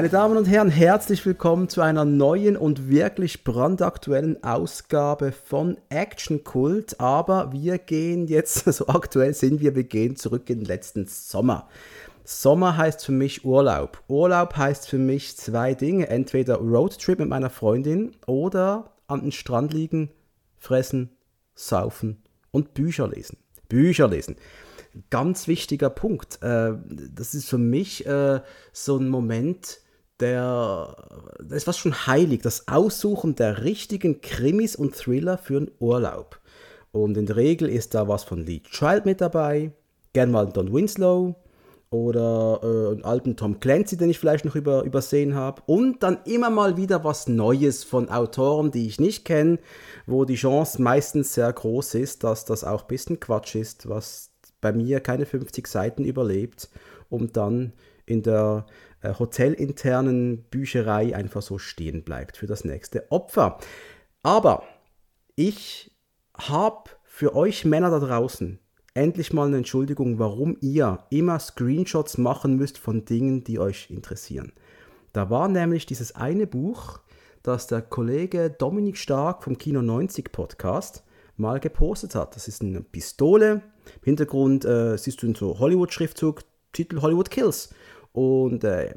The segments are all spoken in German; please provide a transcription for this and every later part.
Meine Damen und Herren, herzlich willkommen zu einer neuen und wirklich brandaktuellen Ausgabe von Action Cult. Aber wir gehen jetzt, so aktuell sind wir, wir gehen zurück in den letzten Sommer. Sommer heißt für mich Urlaub. Urlaub heißt für mich zwei Dinge. Entweder Roadtrip mit meiner Freundin oder an den Strand liegen, fressen, saufen und Bücher lesen. Bücher lesen ganz wichtiger Punkt. Äh, das ist für mich äh, so ein Moment, der, das ist was schon heilig, das Aussuchen der richtigen Krimis und Thriller für einen Urlaub. Und in der Regel ist da was von Lee Child mit dabei, gern mal Don Winslow oder äh, einen alten Tom Clancy, den ich vielleicht noch über, übersehen habe. Und dann immer mal wieder was Neues von Autoren, die ich nicht kenne, wo die Chance meistens sehr groß ist, dass das auch ein bisschen Quatsch ist, was bei mir keine 50 Seiten überlebt und dann in der äh, hotelinternen Bücherei einfach so stehen bleibt für das nächste Opfer. Aber ich habe für euch Männer da draußen endlich mal eine Entschuldigung, warum ihr immer Screenshots machen müsst von Dingen, die euch interessieren. Da war nämlich dieses eine Buch, das der Kollege Dominik Stark vom Kino 90 Podcast mal gepostet hat. Das ist eine Pistole im Hintergrund äh, siehst du so Hollywood-Schriftzug, Titel Hollywood Kills. Und äh,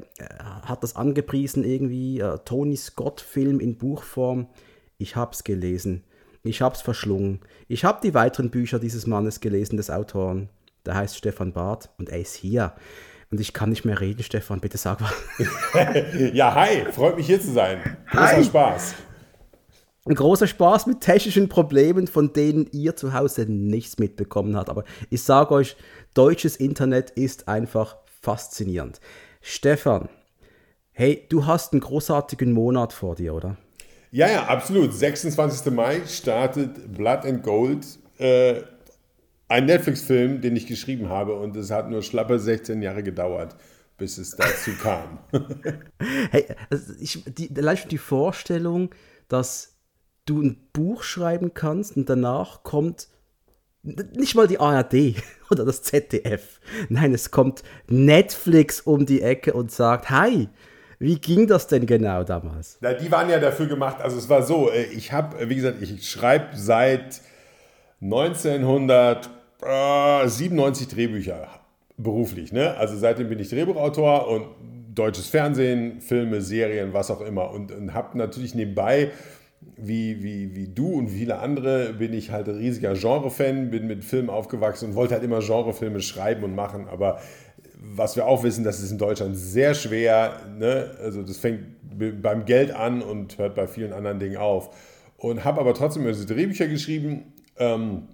hat das angepriesen, irgendwie äh, Tony Scott-Film in Buchform. Ich hab's gelesen. Ich hab's verschlungen. Ich hab die weiteren Bücher dieses Mannes gelesen, des Autoren. Der heißt Stefan Barth und er ist hier. Und ich kann nicht mehr reden, Stefan, bitte sag was. ja, hi, freut mich hier zu sein. Großer hi. Spaß ein großer Spaß mit technischen Problemen, von denen ihr zu Hause nichts mitbekommen habt. Aber ich sage euch, deutsches Internet ist einfach faszinierend. Stefan, hey, du hast einen großartigen Monat vor dir, oder? Ja, ja, absolut. 26. Mai startet Blood and Gold, äh, ein Netflix-Film, den ich geschrieben habe. Und es hat nur schlappe 16 Jahre gedauert bis es dazu kam. hey, also ich, die, die Vorstellung, dass du ein Buch schreiben kannst und danach kommt nicht mal die ARD oder das ZDF. Nein, es kommt Netflix um die Ecke und sagt, hi, wie ging das denn genau damals? Na, die waren ja dafür gemacht, also es war so, äh, ich habe, äh, wie gesagt, ich schreibe seit 1997 Drehbücher beruflich. Ne? Also seitdem bin ich Drehbuchautor und deutsches Fernsehen, Filme, Serien, was auch immer. Und, und habe natürlich nebenbei wie, wie, wie du und viele andere bin ich halt ein riesiger Genre-Fan, bin mit Filmen aufgewachsen und wollte halt immer Genrefilme schreiben und machen. Aber was wir auch wissen, das ist in Deutschland sehr schwer. Ne? Also das fängt beim Geld an und hört bei vielen anderen Dingen auf. Und habe aber trotzdem diese Drehbücher geschrieben, ähm,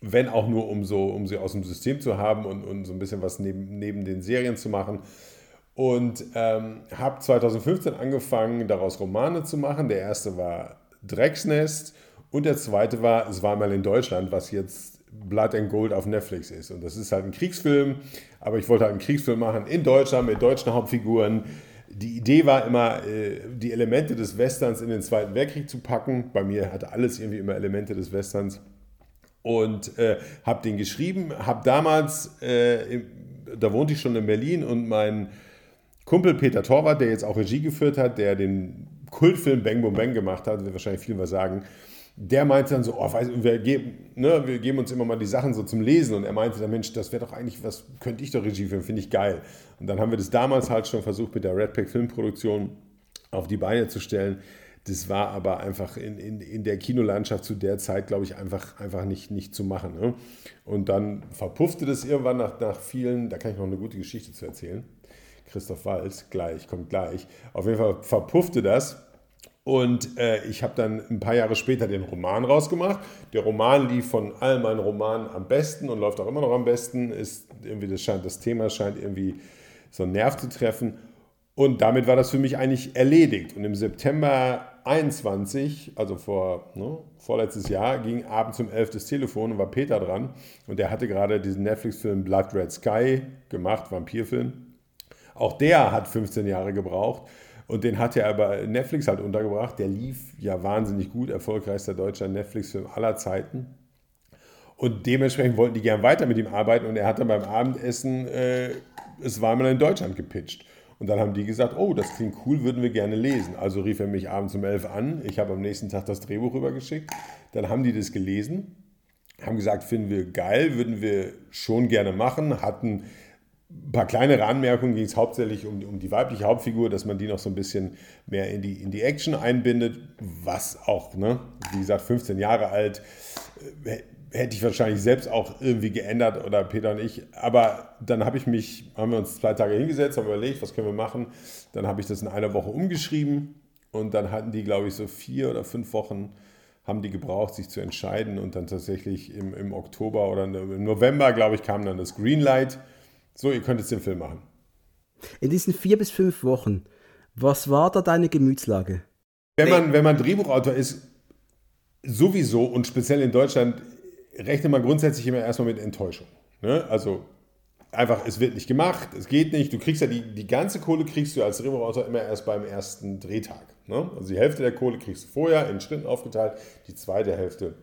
wenn auch nur um, so, um sie aus dem System zu haben und, und so ein bisschen was neben, neben den Serien zu machen. Und ähm, habe 2015 angefangen, daraus Romane zu machen. Der erste war Drecksnest und der zweite war, es war mal in Deutschland, was jetzt Blood and Gold auf Netflix ist. Und das ist halt ein Kriegsfilm, aber ich wollte halt einen Kriegsfilm machen in Deutschland mit deutschen Hauptfiguren. Die Idee war immer, äh, die Elemente des Westerns in den Zweiten Weltkrieg zu packen. Bei mir hatte alles irgendwie immer Elemente des Westerns. Und äh, habe den geschrieben, habe damals, äh, da wohnte ich schon in Berlin und mein Kumpel Peter Torwart, der jetzt auch Regie geführt hat, der den Kultfilm Bang Boom Bang gemacht hat, wird wahrscheinlich viel was sagen. Der meinte dann so, oh, weiß, wir, geben, ne, wir geben uns immer mal die Sachen so zum Lesen. Und er meinte dann, Mensch, das wäre doch eigentlich was, könnte ich doch Regie führen, finde ich geil. Und dann haben wir das damals halt schon versucht, mit der Redpack Filmproduktion auf die Beine zu stellen. Das war aber einfach in, in, in der Kinolandschaft zu der Zeit, glaube ich, einfach, einfach nicht, nicht zu machen. Ne? Und dann verpuffte das irgendwann nach, nach vielen, da kann ich noch eine gute Geschichte zu erzählen. Christoph Walz, gleich, kommt gleich. Auf jeden Fall verpuffte das. Und äh, ich habe dann ein paar Jahre später den Roman rausgemacht. Der Roman lief von all meinen Romanen am besten und läuft auch immer noch am besten. Ist irgendwie das, scheint, das Thema scheint irgendwie so einen Nerv zu treffen. Und damit war das für mich eigentlich erledigt. Und im September 21, also vor ne, vorletztes Jahr, ging abends um 11 das Telefon und war Peter dran. Und der hatte gerade diesen Netflix-Film Blood Red Sky gemacht, Vampirfilm. Auch der hat 15 Jahre gebraucht. Und den hat er aber Netflix halt untergebracht. Der lief ja wahnsinnig gut, erfolgreichster deutscher Netflix-Film aller Zeiten. Und dementsprechend wollten die gern weiter mit ihm arbeiten. Und er hat dann beim Abendessen äh, Es war mal in Deutschland gepitcht. Und dann haben die gesagt, oh, das klingt cool, würden wir gerne lesen. Also rief er mich abends um elf an. Ich habe am nächsten Tag das Drehbuch rübergeschickt. Dann haben die das gelesen, haben gesagt, finden wir geil, würden wir schon gerne machen, hatten ein paar kleinere Anmerkungen, ging es hauptsächlich um, um die weibliche Hauptfigur, dass man die noch so ein bisschen mehr in die, in die Action einbindet, was auch, ne, wie gesagt, 15 Jahre alt, äh, hätte ich wahrscheinlich selbst auch irgendwie geändert oder Peter und ich. Aber dann habe ich mich, haben wir uns zwei Tage hingesetzt, haben überlegt, was können wir machen. Dann habe ich das in einer Woche umgeschrieben und dann hatten die, glaube ich, so vier oder fünf Wochen haben die gebraucht, sich zu entscheiden und dann tatsächlich im, im Oktober oder im November, glaube ich, kam dann das Greenlight. So, ihr könnt jetzt den Film machen. In diesen vier bis fünf Wochen, was war da deine Gemütslage? Wenn man, wenn man Drehbuchautor ist, sowieso und speziell in Deutschland rechnet man grundsätzlich immer erstmal mit Enttäuschung. Ne? Also einfach, es wird nicht gemacht, es geht nicht. Du kriegst ja die, die ganze Kohle kriegst du als Drehbuchautor immer erst beim ersten Drehtag. Ne? Also die Hälfte der Kohle kriegst du vorher in Schritten aufgeteilt, die zweite Hälfte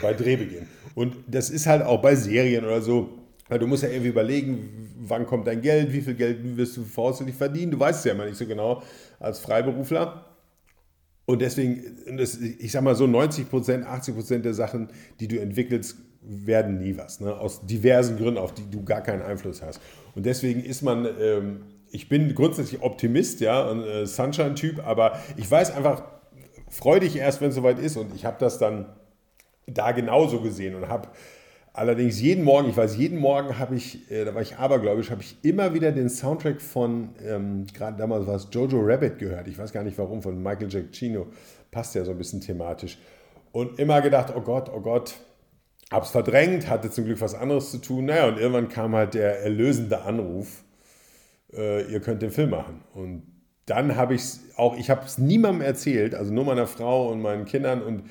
bei Drehbeginn. Und das ist halt auch bei Serien oder so. Du musst ja irgendwie überlegen, wann kommt dein Geld, wie viel Geld wirst du voraussichtlich verdienen. Du weißt es ja immer nicht so genau als Freiberufler. Und deswegen, ich sag mal so, 90 Prozent, 80 Prozent der Sachen, die du entwickelst, werden nie was. Ne? Aus diversen Gründen, auf die du gar keinen Einfluss hast. Und deswegen ist man, ähm, ich bin grundsätzlich Optimist, ja, und äh, Sunshine-Typ, aber ich weiß einfach, freu dich erst, wenn es soweit ist. Und ich habe das dann da genauso gesehen und habe Allerdings jeden Morgen, ich weiß, jeden Morgen habe ich, äh, da war ich abergläubisch, habe ich immer wieder den Soundtrack von, ähm, gerade damals war es Jojo Rabbit gehört. Ich weiß gar nicht warum, von Michael Giacchino. Passt ja so ein bisschen thematisch. Und immer gedacht, oh Gott, oh Gott. Hab's verdrängt, hatte zum Glück was anderes zu tun. Naja, und irgendwann kam halt der erlösende Anruf, äh, ihr könnt den Film machen. Und dann habe ich es auch, ich habe es niemandem erzählt, also nur meiner Frau und meinen Kindern und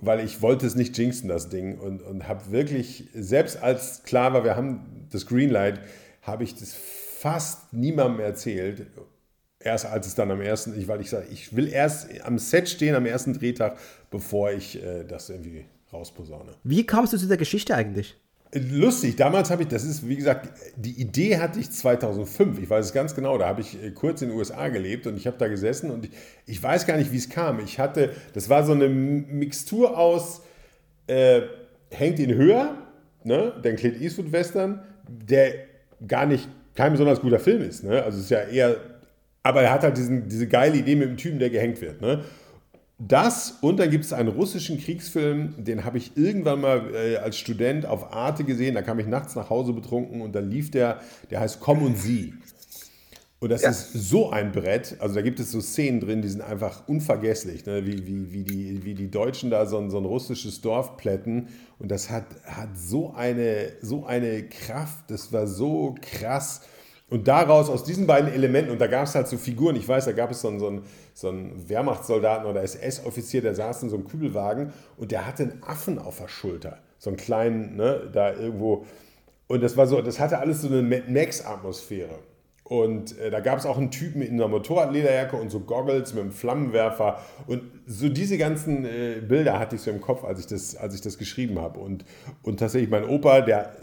weil ich wollte es nicht jinxen, das Ding. Und, und habe wirklich, selbst als klar war, wir haben das Greenlight, habe ich das fast niemandem erzählt. Erst als es dann am ersten, ich, weil ich sage, ich will erst am Set stehen am ersten Drehtag, bevor ich äh, das irgendwie rausposaune. Wie kamst du zu der Geschichte eigentlich? Lustig, damals habe ich, das ist wie gesagt, die Idee hatte ich 2005, ich weiß es ganz genau, da habe ich äh, kurz in den USA gelebt und ich habe da gesessen und ich, ich weiß gar nicht, wie es kam. Ich hatte, das war so eine Mixtur aus, äh, hängt ihn höher, ne, den Clint Eastwood Western, der gar nicht kein besonders guter Film ist, ne? also es ist ja eher, aber er hat halt diesen, diese geile Idee mit dem Typen, der gehängt wird. Ne? Das und dann gibt es einen russischen Kriegsfilm, den habe ich irgendwann mal äh, als Student auf Arte gesehen. Da kam ich nachts nach Hause betrunken und dann lief der, der heißt Komm und Sie. Und das ja. ist so ein Brett. Also da gibt es so Szenen drin, die sind einfach unvergesslich, ne? wie, wie, wie, die, wie die Deutschen da so ein, so ein russisches Dorf plätten. Und das hat, hat so, eine, so eine Kraft, das war so krass. Und daraus, aus diesen beiden Elementen, und da gab es halt so Figuren, ich weiß, da gab es so einen, so einen, so einen Wehrmachtssoldaten oder SS-Offizier, der saß in so einem Kübelwagen und der hatte einen Affen auf der Schulter. So einen kleinen, ne, da irgendwo. Und das war so, das hatte alles so eine Mad Max-Atmosphäre. Und äh, da gab es auch einen Typen in einer Motorradlederjacke und so Goggles mit einem Flammenwerfer. Und so diese ganzen äh, Bilder hatte ich so im Kopf, als ich das, als ich das geschrieben habe. Und, und tatsächlich mein Opa, der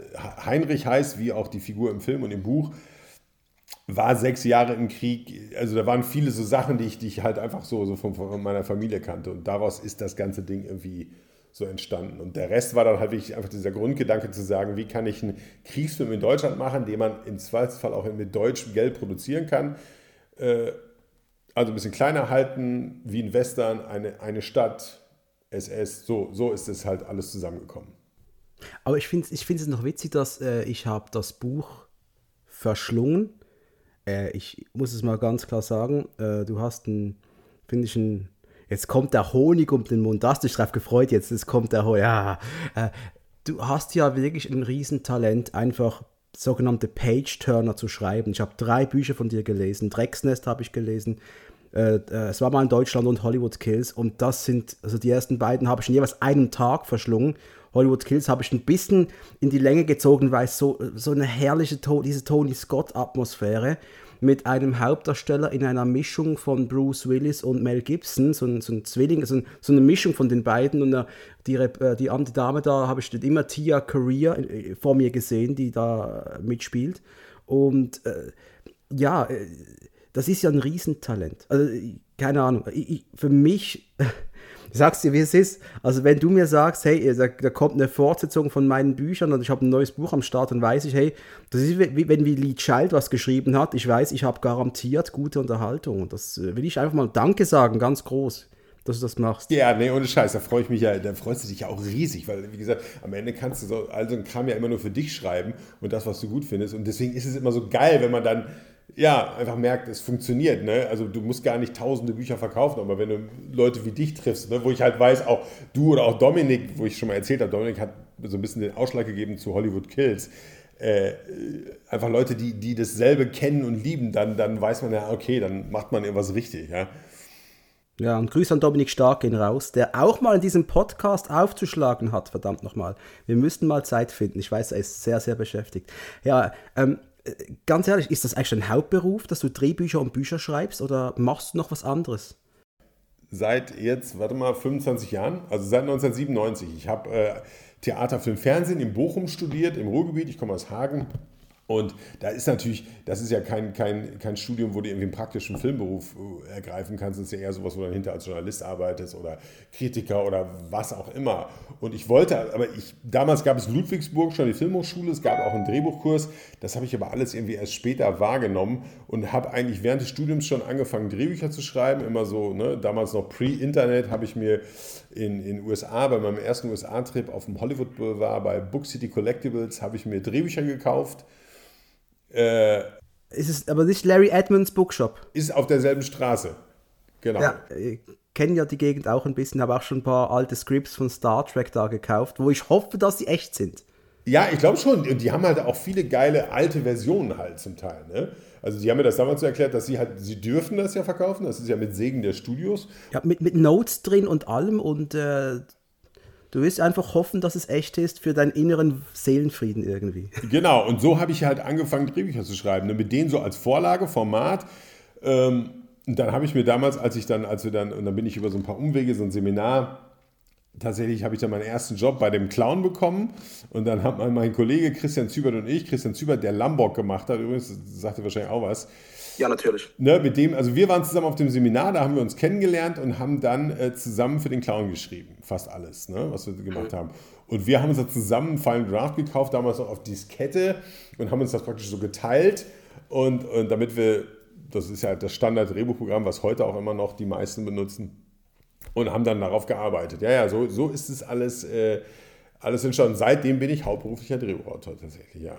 Heinrich heißt, wie auch die Figur im Film und im Buch, war sechs Jahre im Krieg. Also da waren viele so Sachen, die ich, die ich halt einfach so, so von, von meiner Familie kannte. Und daraus ist das ganze Ding irgendwie so entstanden. Und der Rest war dann halt wirklich einfach dieser Grundgedanke zu sagen, wie kann ich einen Kriegsfilm in Deutschland machen, den man im Zweifelsfall auch mit deutschem Geld produzieren kann. Äh, also ein bisschen kleiner halten, wie ein Western, eine, eine Stadt, SS, so, so ist es halt alles zusammengekommen. Aber ich finde ich es noch witzig, dass äh, ich habe das Buch verschlungen äh, ich muss es mal ganz klar sagen, äh, du hast einen, finde ich, einen, jetzt kommt der Honig um den Mund, hast dich drauf gefreut, jetzt, jetzt kommt der Honig, ja, äh, du hast ja wirklich ein Riesentalent, einfach sogenannte Page-Turner zu schreiben. Ich habe drei Bücher von dir gelesen, Drecksnest habe ich gelesen, äh, äh, es war mal in Deutschland und Hollywood Kills und das sind, also die ersten beiden habe ich in jeweils einen Tag verschlungen. Hollywood Kills habe ich ein bisschen in die Länge gezogen, weil es so, so eine herrliche, diese Tony Scott-Atmosphäre mit einem Hauptdarsteller in einer Mischung von Bruce Willis und Mel Gibson, so ein, so ein Zwilling, so, ein, so, eine Mischung von den beiden. Und äh, die, äh, die andere Dame da habe ich immer Tia Career vor mir gesehen, die da mitspielt. Und äh, ja, äh, das ist ja ein Riesentalent. Also, keine Ahnung. Ich, für mich, ich sag's dir, wie es ist. Also, wenn du mir sagst, hey, da, da kommt eine Fortsetzung von meinen Büchern und ich habe ein neues Buch am Start, dann weiß ich, hey, das ist wie wenn wie Lee Child was geschrieben hat. Ich weiß, ich habe garantiert gute Unterhaltung. Und das äh, will ich einfach mal Danke sagen, ganz groß dass du das machst. Ja, nee, ohne Scheiß, da freue ich mich ja, da freust du dich ja auch riesig, weil, wie gesagt, am Ende kannst du so, also ein Kram ja immer nur für dich schreiben und das, was du gut findest. Und deswegen ist es immer so geil, wenn man dann ja, einfach merkt, es funktioniert. Ne? Also du musst gar nicht tausende Bücher verkaufen, aber wenn du Leute wie dich triffst, ne? wo ich halt weiß, auch du oder auch Dominik, wo ich schon mal erzählt habe, Dominik hat so ein bisschen den Ausschlag gegeben zu Hollywood Kills. Äh, einfach Leute, die, die dasselbe kennen und lieben, dann, dann weiß man ja, okay, dann macht man irgendwas richtig. Ja? Ja, und Grüße an Dominik Stark gehen raus, der auch mal in diesem Podcast aufzuschlagen hat, verdammt nochmal. Wir müssten mal Zeit finden. Ich weiß, er ist sehr, sehr beschäftigt. Ja, ähm, ganz ehrlich, ist das eigentlich dein Hauptberuf, dass du Drehbücher und Bücher schreibst oder machst du noch was anderes? Seit jetzt, warte mal, 25 Jahren, also seit 1997. Ich habe äh, Theater, Film, Fernsehen in Bochum studiert, im Ruhrgebiet. Ich komme aus Hagen und da ist natürlich, das ist ja kein, kein, kein Studium, wo du irgendwie einen praktischen Filmberuf äh, ergreifen kannst. Das ist ja eher sowas, wo du dann hinter als Journalist arbeitest oder Kritiker oder was auch immer. Und ich wollte, aber ich, damals gab es Ludwigsburg schon die Filmhochschule, es gab auch einen Drehbuchkurs. Das habe ich aber alles irgendwie erst später wahrgenommen und habe eigentlich während des Studiums schon angefangen, Drehbücher zu schreiben. Immer so, ne, damals noch pre-Internet, habe ich mir in den USA bei meinem ersten USA-Trip auf dem Hollywood Boulevard bei Book City Collectibles, habe ich mir Drehbücher gekauft äh, ist es aber nicht Larry Edmonds Bookshop? Ist auf derselben Straße. Genau. Ja, ich kenne ja die Gegend auch ein bisschen, habe auch schon ein paar alte Scripts von Star Trek da gekauft, wo ich hoffe, dass sie echt sind. Ja, ich glaube schon. Und die haben halt auch viele geile alte Versionen halt zum Teil. Ne? Also die haben mir das damals so erklärt, dass sie halt, sie dürfen das ja verkaufen. Das ist ja mit Segen der Studios. Ja, mit, mit Notes drin und allem und äh, Du willst einfach hoffen, dass es echt ist für deinen inneren Seelenfrieden irgendwie. Genau, und so habe ich halt angefangen, Drehbücher zu schreiben. Ne? Mit denen so als Vorlage, Format. Ähm, und dann habe ich mir damals, als ich dann, als wir dann, und dann bin ich über so ein paar Umwege, so ein Seminar, tatsächlich habe ich dann meinen ersten Job bei dem Clown bekommen. Und dann hat mein Kollege Christian Zübert und ich, Christian Zübert, der Lambok gemacht hat, übrigens, sagte wahrscheinlich auch was, ja, natürlich. Ne, mit dem, also wir waren zusammen auf dem Seminar, da haben wir uns kennengelernt und haben dann äh, zusammen für den Clown geschrieben. Fast alles, ne, was wir gemacht mhm. haben. Und wir haben uns da zusammen einen Final Draft gekauft, damals noch auf Diskette und haben uns das praktisch so geteilt. Und, und damit wir, das ist ja das Standard-Drehbuchprogramm, was heute auch immer noch die meisten benutzen, und haben dann darauf gearbeitet. Ja, ja, so, so ist es alles. Äh, alles entstanden. Seitdem bin ich hauptberuflicher Drehbuchautor tatsächlich, ja.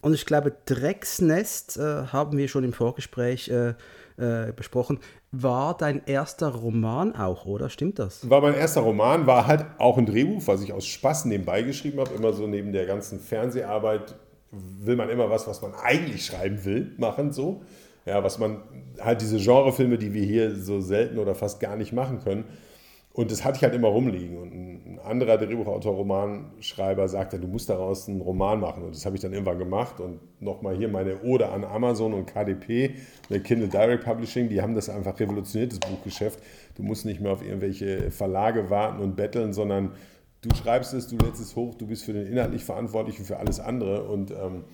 Und ich glaube, Drecksnest äh, haben wir schon im Vorgespräch äh, äh, besprochen. War dein erster Roman auch, oder? Stimmt das? War mein erster Roman, war halt auch ein Drehbuch, was ich aus Spaß nebenbei geschrieben habe. Immer so neben der ganzen Fernseharbeit will man immer was, was man eigentlich schreiben will, machen so. Ja, was man halt diese Genrefilme, die wir hier so selten oder fast gar nicht machen können, und das hatte ich halt immer rumliegen. Und ein anderer Drehbuchautor, Romanschreiber sagte, du musst daraus einen Roman machen. Und das habe ich dann irgendwann gemacht. Und nochmal hier meine Ode an Amazon und KDP, der Kindle Direct Publishing, die haben das einfach revolutioniert, das Buchgeschäft. Du musst nicht mehr auf irgendwelche Verlage warten und betteln, sondern du schreibst es, du lädst es hoch, du bist für den inhaltlich verantwortlich und für alles andere. Und ähm,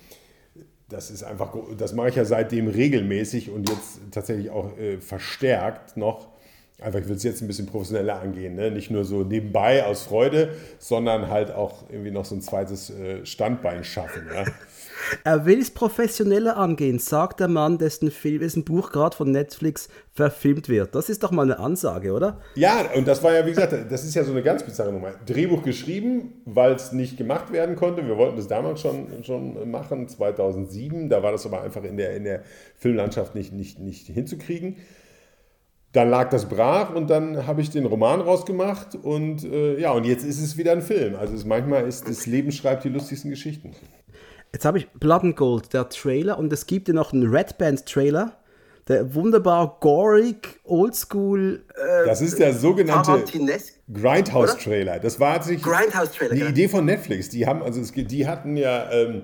das ist einfach, das mache ich ja seitdem regelmäßig und jetzt tatsächlich auch äh, verstärkt noch einfach, ich will es jetzt ein bisschen professioneller angehen, ne? nicht nur so nebenbei aus Freude, sondern halt auch irgendwie noch so ein zweites äh, Standbein schaffen. Ja? Er will es professioneller angehen, sagt der Mann, dessen Film, dessen Buch gerade von Netflix verfilmt wird. Das ist doch mal eine Ansage, oder? Ja, und das war ja, wie gesagt, das ist ja so eine ganz bizarre Nummer. Drehbuch geschrieben, weil es nicht gemacht werden konnte. Wir wollten das damals schon, schon machen, 2007. Da war das aber einfach in der, in der Filmlandschaft nicht, nicht, nicht hinzukriegen dann lag das brach und dann habe ich den Roman rausgemacht und äh, ja, und jetzt ist es wieder ein Film. Also es, manchmal ist das Leben schreibt die lustigsten Geschichten. Jetzt habe ich Blood and Gold, der Trailer, und es gibt ja noch einen Red Band Trailer, der wunderbar gorig, oldschool. Äh, das ist der sogenannte Grindhouse Trailer. Das war sich Grindhouse Trailer, eine ja. Idee von Netflix. Die haben also es, die hatten ja ähm,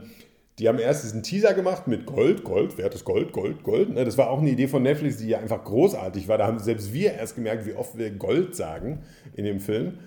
die haben erst diesen Teaser gemacht mit Gold, Gold, wertes Gold, Gold, Gold. Ne? Das war auch eine Idee von Netflix, die ja einfach großartig war. Da haben selbst wir erst gemerkt, wie oft wir Gold sagen in dem Film.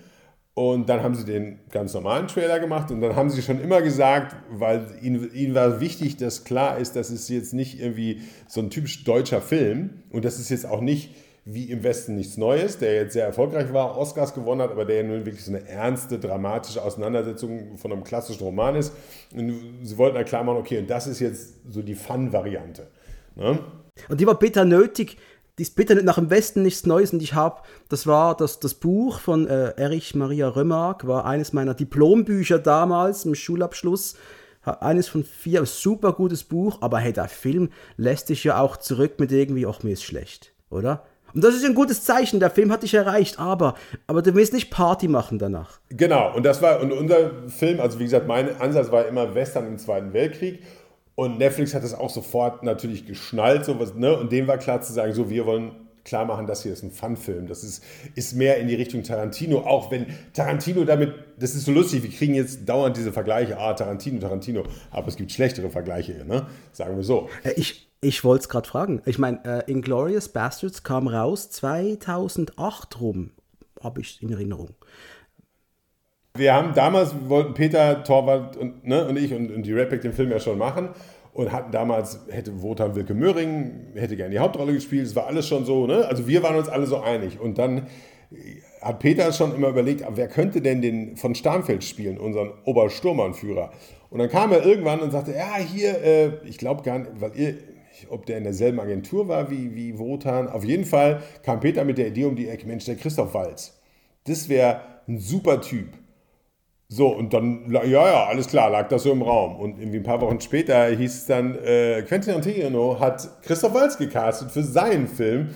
Und dann haben sie den ganz normalen Trailer gemacht und dann haben sie schon immer gesagt, weil ihnen, ihnen war wichtig, dass klar ist, dass es jetzt nicht irgendwie so ein typisch deutscher Film und das ist jetzt auch nicht wie im Westen nichts Neues, der jetzt sehr erfolgreich war, Oscars gewonnen hat, aber der ja nun wirklich so eine ernste, dramatische Auseinandersetzung von einem klassischen Roman ist. Und sie wollten dann klar machen, okay, und das ist jetzt so die Fun-Variante. Ne? Und die war bitter nötig, die ist bitte nach dem Westen nichts Neues und ich habe, das war das, das Buch von äh, Erich Maria Remarque, war eines meiner Diplombücher damals im Schulabschluss. Eines von vier, super gutes Buch, aber hey, der Film lässt dich ja auch zurück mit irgendwie, ach, mir ist schlecht, oder? Und das ist ein gutes Zeichen, der Film hat dich erreicht, aber, aber du willst nicht Party machen danach. Genau, und das war, und unser Film, also wie gesagt, mein Ansatz war immer Western im Zweiten Weltkrieg. Und Netflix hat es auch sofort natürlich geschnallt, sowas, ne? Und dem war klar zu sagen, so, wir wollen klar machen, das hier ist ein Fun-Film. Das ist, ist mehr in die Richtung Tarantino, auch wenn Tarantino damit, das ist so lustig, wir kriegen jetzt dauernd diese Vergleiche, ah, Tarantino, Tarantino, aber es gibt schlechtere Vergleiche, ne? sagen wir so. Ich, ich wollte es gerade fragen. Ich meine, äh, Inglourious Bastards kam raus 2008 rum, habe ich in Erinnerung. Wir haben damals, wollten Peter, Torwart und, ne, und ich und, und die Rapback den Film ja schon machen und hatten damals, hätte Wotan Wilke Möhring, hätte gerne die Hauptrolle gespielt, es war alles schon so, ne? also wir waren uns alle so einig und dann hat Peter schon immer überlegt, wer könnte denn den von Starnfeld spielen, unseren Obersturmanführer. Und dann kam er irgendwann und sagte, ja, hier, äh, ich glaube gar nicht, weil ihr, ob der in derselben Agentur war wie, wie Wotan, auf jeden Fall kam Peter mit der Idee um die Ecke, Mensch, der Christoph Walz, das wäre ein super Typ. So, und dann, ja, ja, alles klar, lag das so im Raum. Und irgendwie ein paar Wochen später hieß es dann, äh, Quentin Tarantino hat Christoph Waltz gecastet für seinen Film,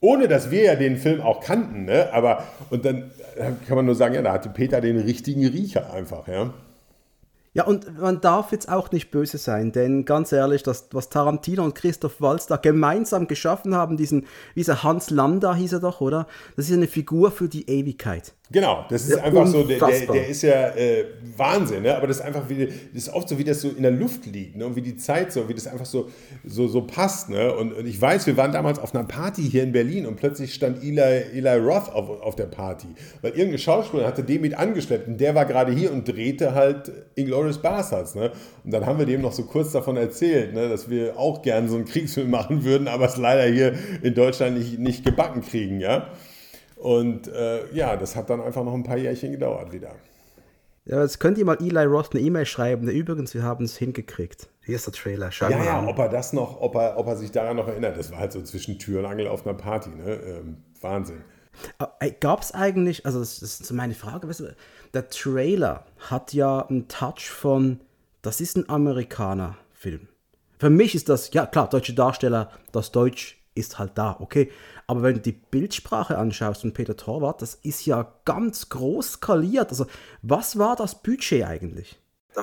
ohne dass wir ja den Film auch kannten, ne? Aber, und dann kann man nur sagen, ja, da hatte Peter den richtigen Riecher einfach, ja. Ja, und man darf jetzt auch nicht böse sein, denn ganz ehrlich, das, was Tarantino und Christoph Waltz da gemeinsam geschaffen haben, diesen, dieser Hans Landa hieß er doch, oder? Das ist eine Figur für die Ewigkeit. Genau, das ist ja, einfach so, der, der, ist ja äh, Wahnsinn, ne? aber das ist einfach wie, das ist oft so, wie das so in der Luft liegt ne? und wie die Zeit so, wie das einfach so, so, so passt. Ne? Und, und ich weiß, wir waren damals auf einer Party hier in Berlin und plötzlich stand Eli, Eli Roth auf, auf der Party, weil irgendein Schauspieler hatte den mit angeschleppt und der war gerade hier und drehte halt Inglourious Bastards. Ne? Und dann haben wir dem noch so kurz davon erzählt, ne? dass wir auch gerne so einen Kriegsfilm machen würden, aber es leider hier in Deutschland nicht, nicht gebacken kriegen, ja. Und äh, ja, das hat dann einfach noch ein paar Jährchen gedauert wieder. Ja, jetzt könnt ihr mal Eli Roth eine E-Mail schreiben. Übrigens, wir haben es hingekriegt. Hier ist der Trailer. Schau ja, mal ja, an. ob er das noch, ob er, ob er sich daran noch erinnert. Das war halt so zwischen Tür und Angel auf einer Party. Ne? Ähm, Wahnsinn. Äh, Gab es eigentlich, also das ist so meine Frage, weißt du, der Trailer hat ja einen Touch von, das ist ein Amerikaner-Film. Für mich ist das, ja klar, deutsche Darsteller, das Deutsch ist halt da, okay. Aber wenn du die Bildsprache anschaust von Peter Torwart, das ist ja ganz groß skaliert. Also, was war das Budget eigentlich?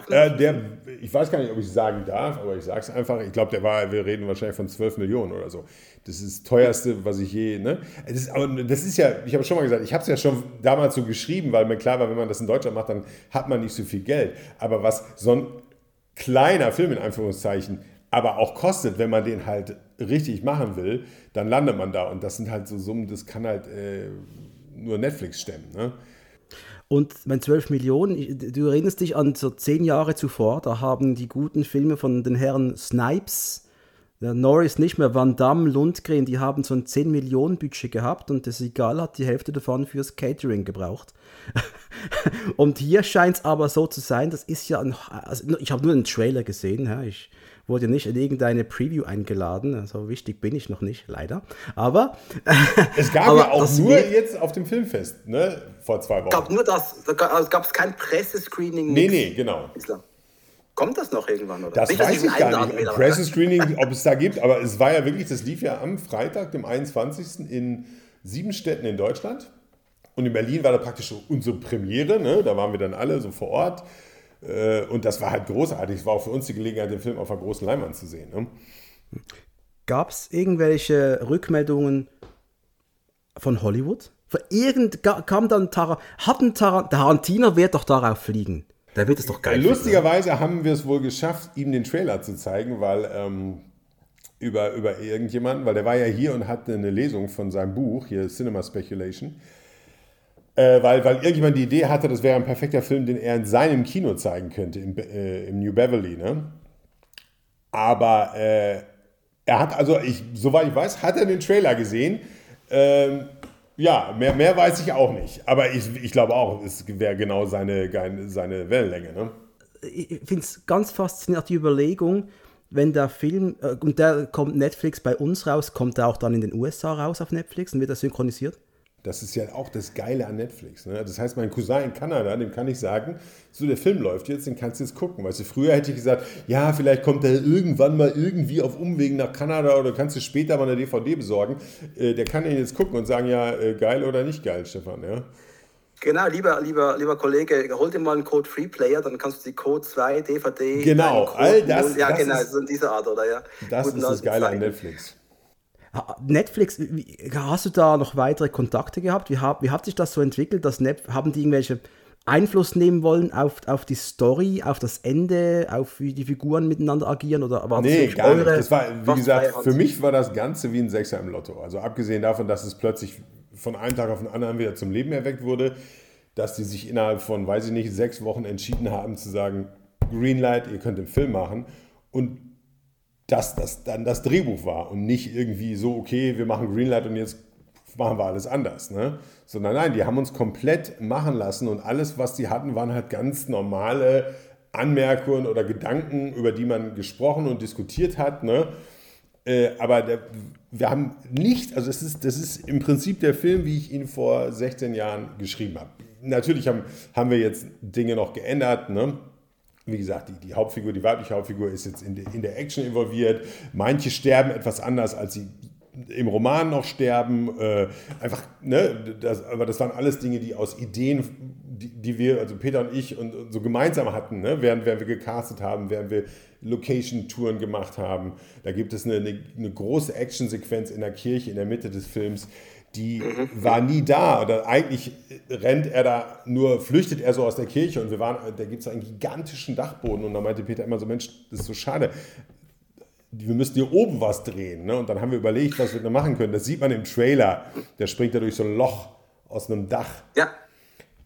Äh, der, ich weiß gar nicht, ob ich es sagen darf, aber ich sage es einfach. Ich glaube, der war, wir reden wahrscheinlich von 12 Millionen oder so. Das ist das teuerste, was ich je. Ne? Das, ist, aber das ist ja, ich habe schon mal gesagt, ich habe es ja schon damals so geschrieben, weil mir klar war, wenn man das in Deutschland macht, dann hat man nicht so viel Geld. Aber was so ein kleiner Film in Anführungszeichen aber auch kostet, wenn man den halt richtig machen will, dann landet man da. Und das sind halt so Summen, das kann halt äh, nur Netflix stemmen. Ne? Und wenn 12 Millionen, du erinnerst dich an so zehn Jahre zuvor, da haben die guten Filme von den Herren Snipes, Norris nicht mehr, Van Damme, Lundgren, die haben so ein 10 Millionen Budget gehabt und das Egal hat die Hälfte davon fürs Catering gebraucht. und hier scheint es aber so zu sein, das ist ja, ein, also ich habe nur einen Trailer gesehen, ja, ich wurde nicht in irgendeine Preview eingeladen. So wichtig bin ich noch nicht, leider. Aber. Es gab aber ja auch nur jetzt auf dem Filmfest, ne? Vor zwei Wochen. Es gab nur das. Also es gab kein Pressescreening. Nee, nee, genau. Kommt das noch irgendwann? Oder? Das nicht, weiß ich gar nicht. Pressescreening, ob es da gibt, aber es war ja wirklich, das lief ja am Freitag, dem 21. in sieben Städten in Deutschland. Und in Berlin war da praktisch unsere Premiere, ne? da waren wir dann alle so vor Ort. Äh, und das war halt großartig. Es war auch für uns die Gelegenheit, den Film auf einer großen Leinwand zu sehen. Ne? Gab es irgendwelche Rückmeldungen von Hollywood? Für irgend, kam dann Tar hatten Tar Tarantino wird doch darauf fliegen. Der wird es doch geil. Lustigerweise finden. haben wir es wohl geschafft, ihm den Trailer zu zeigen, weil ähm, über, über irgendjemanden, weil der war ja hier und hatte eine Lesung von seinem Buch, hier Cinema Speculation. Äh, weil, weil irgendjemand die Idee hatte, das wäre ein perfekter Film, den er in seinem Kino zeigen könnte, im, äh, im New Beverly. Ne? Aber äh, er hat, also ich, soweit ich weiß, hat er den Trailer gesehen. Ähm, ja, mehr, mehr weiß ich auch nicht. Aber ich, ich glaube auch, es wäre genau seine, seine Wellenlänge. Ne? Ich finde es ganz faszinierend, die Überlegung, wenn der Film, äh, und der kommt Netflix bei uns raus, kommt er auch dann in den USA raus auf Netflix und wird er synchronisiert? Das ist ja auch das Geile an Netflix. Ne? Das heißt, mein Cousin in Kanada, dem kann ich sagen, so der Film läuft jetzt, den kannst du jetzt gucken. Weißt du, früher hätte ich gesagt, ja, vielleicht kommt er irgendwann mal irgendwie auf Umwegen nach Kanada oder kannst du später mal eine DVD besorgen. Äh, der kann ihn jetzt gucken und sagen, ja, äh, geil oder nicht geil, Stefan. Ja? Genau, lieber, lieber, lieber Kollege, hol dir mal einen Code Free Player, dann kannst du die Code 2 DVD. Genau, all das. Ja, das genau, ist, so in dieser Art, oder? Ja. Das Guten ist das Geile an Netflix. Netflix, hast du da noch weitere Kontakte gehabt? Wie, wie hat sich das so entwickelt? Dass Net, haben die irgendwelche Einfluss nehmen wollen auf, auf die Story, auf das Ende, auf wie die Figuren miteinander agieren? Oder war nee, gar nicht. Das war, wie gesagt, für mich war das Ganze wie ein Sechser im Lotto. Also abgesehen davon, dass es plötzlich von einem Tag auf den anderen wieder zum Leben erweckt wurde, dass die sich innerhalb von, weiß ich nicht, sechs Wochen entschieden haben zu sagen, Greenlight, ihr könnt den Film machen. Und dass das dann das Drehbuch war und nicht irgendwie so, okay, wir machen Greenlight und jetzt machen wir alles anders. Ne? Sondern nein, die haben uns komplett machen lassen und alles, was die hatten, waren halt ganz normale Anmerkungen oder Gedanken, über die man gesprochen und diskutiert hat. Ne? Äh, aber der, wir haben nicht, also es ist, das ist im Prinzip der Film, wie ich ihn vor 16 Jahren geschrieben habe. Natürlich haben, haben wir jetzt Dinge noch geändert. Ne? Wie gesagt, die, die Hauptfigur, die weibliche Hauptfigur ist jetzt in, de, in der Action involviert. Manche sterben etwas anders, als sie im Roman noch sterben. Äh, einfach, ne, das, aber das waren alles Dinge, die aus Ideen, die, die wir, also Peter und ich, und, und so gemeinsam hatten, ne, während, während wir gecastet haben, während wir Location-Touren gemacht haben. Da gibt es eine, eine, eine große Action-Sequenz in der Kirche in der Mitte des Films die war nie da. Oder eigentlich rennt er da nur, flüchtet er so aus der Kirche und wir waren, da gibt es einen gigantischen Dachboden und da meinte Peter immer so, Mensch, das ist so schade. Wir müssen hier oben was drehen. Ne? Und dann haben wir überlegt, was wir da machen können. Das sieht man im Trailer. Der springt da durch so ein Loch aus einem Dach. Ja.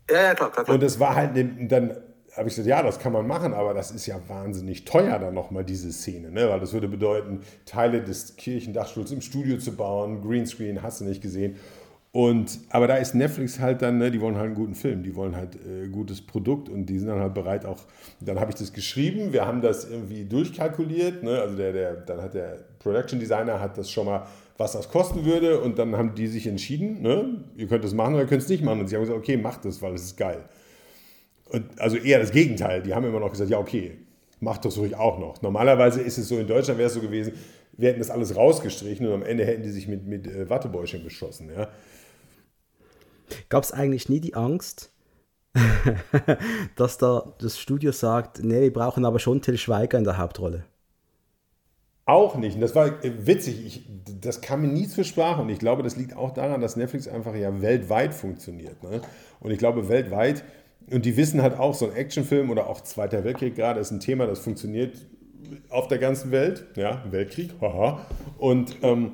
Ja, ja, klar, klar, klar. Und es war halt dann habe ich gesagt, ja, das kann man machen, aber das ist ja wahnsinnig teuer dann nochmal diese Szene, ne? weil das würde bedeuten, Teile des Kirchendachstuhls im Studio zu bauen, Greenscreen, hast du nicht gesehen. Und, aber da ist Netflix halt dann, ne, die wollen halt einen guten Film, die wollen halt äh, gutes Produkt und die sind dann halt bereit auch, dann habe ich das geschrieben, wir haben das irgendwie durchkalkuliert, ne, also der, der, dann hat der Production Designer hat das schon mal, was das kosten würde und dann haben die sich entschieden, ne, ihr könnt das machen oder ihr könnt es nicht machen und sie haben gesagt, okay, macht das, weil es ist geil. Und also eher das Gegenteil. Die haben immer noch gesagt, ja, okay, macht das ruhig auch noch. Normalerweise ist es so, in Deutschland wäre es so gewesen, wir hätten das alles rausgestrichen und am Ende hätten die sich mit, mit äh, Wattebäuschen beschossen. Ja. Gab es eigentlich nie die Angst, dass da das Studio sagt, nee, wir brauchen aber schon Till Schweiger in der Hauptrolle? Auch nicht. Und das war äh, witzig. Ich, das kam mir nie zur Sprache. Und ich glaube, das liegt auch daran, dass Netflix einfach ja weltweit funktioniert. Ne? Und ich glaube, weltweit und die wissen halt auch, so ein Actionfilm oder auch Zweiter Weltkrieg gerade ist ein Thema, das funktioniert auf der ganzen Welt. Ja, Weltkrieg, haha. Und ähm,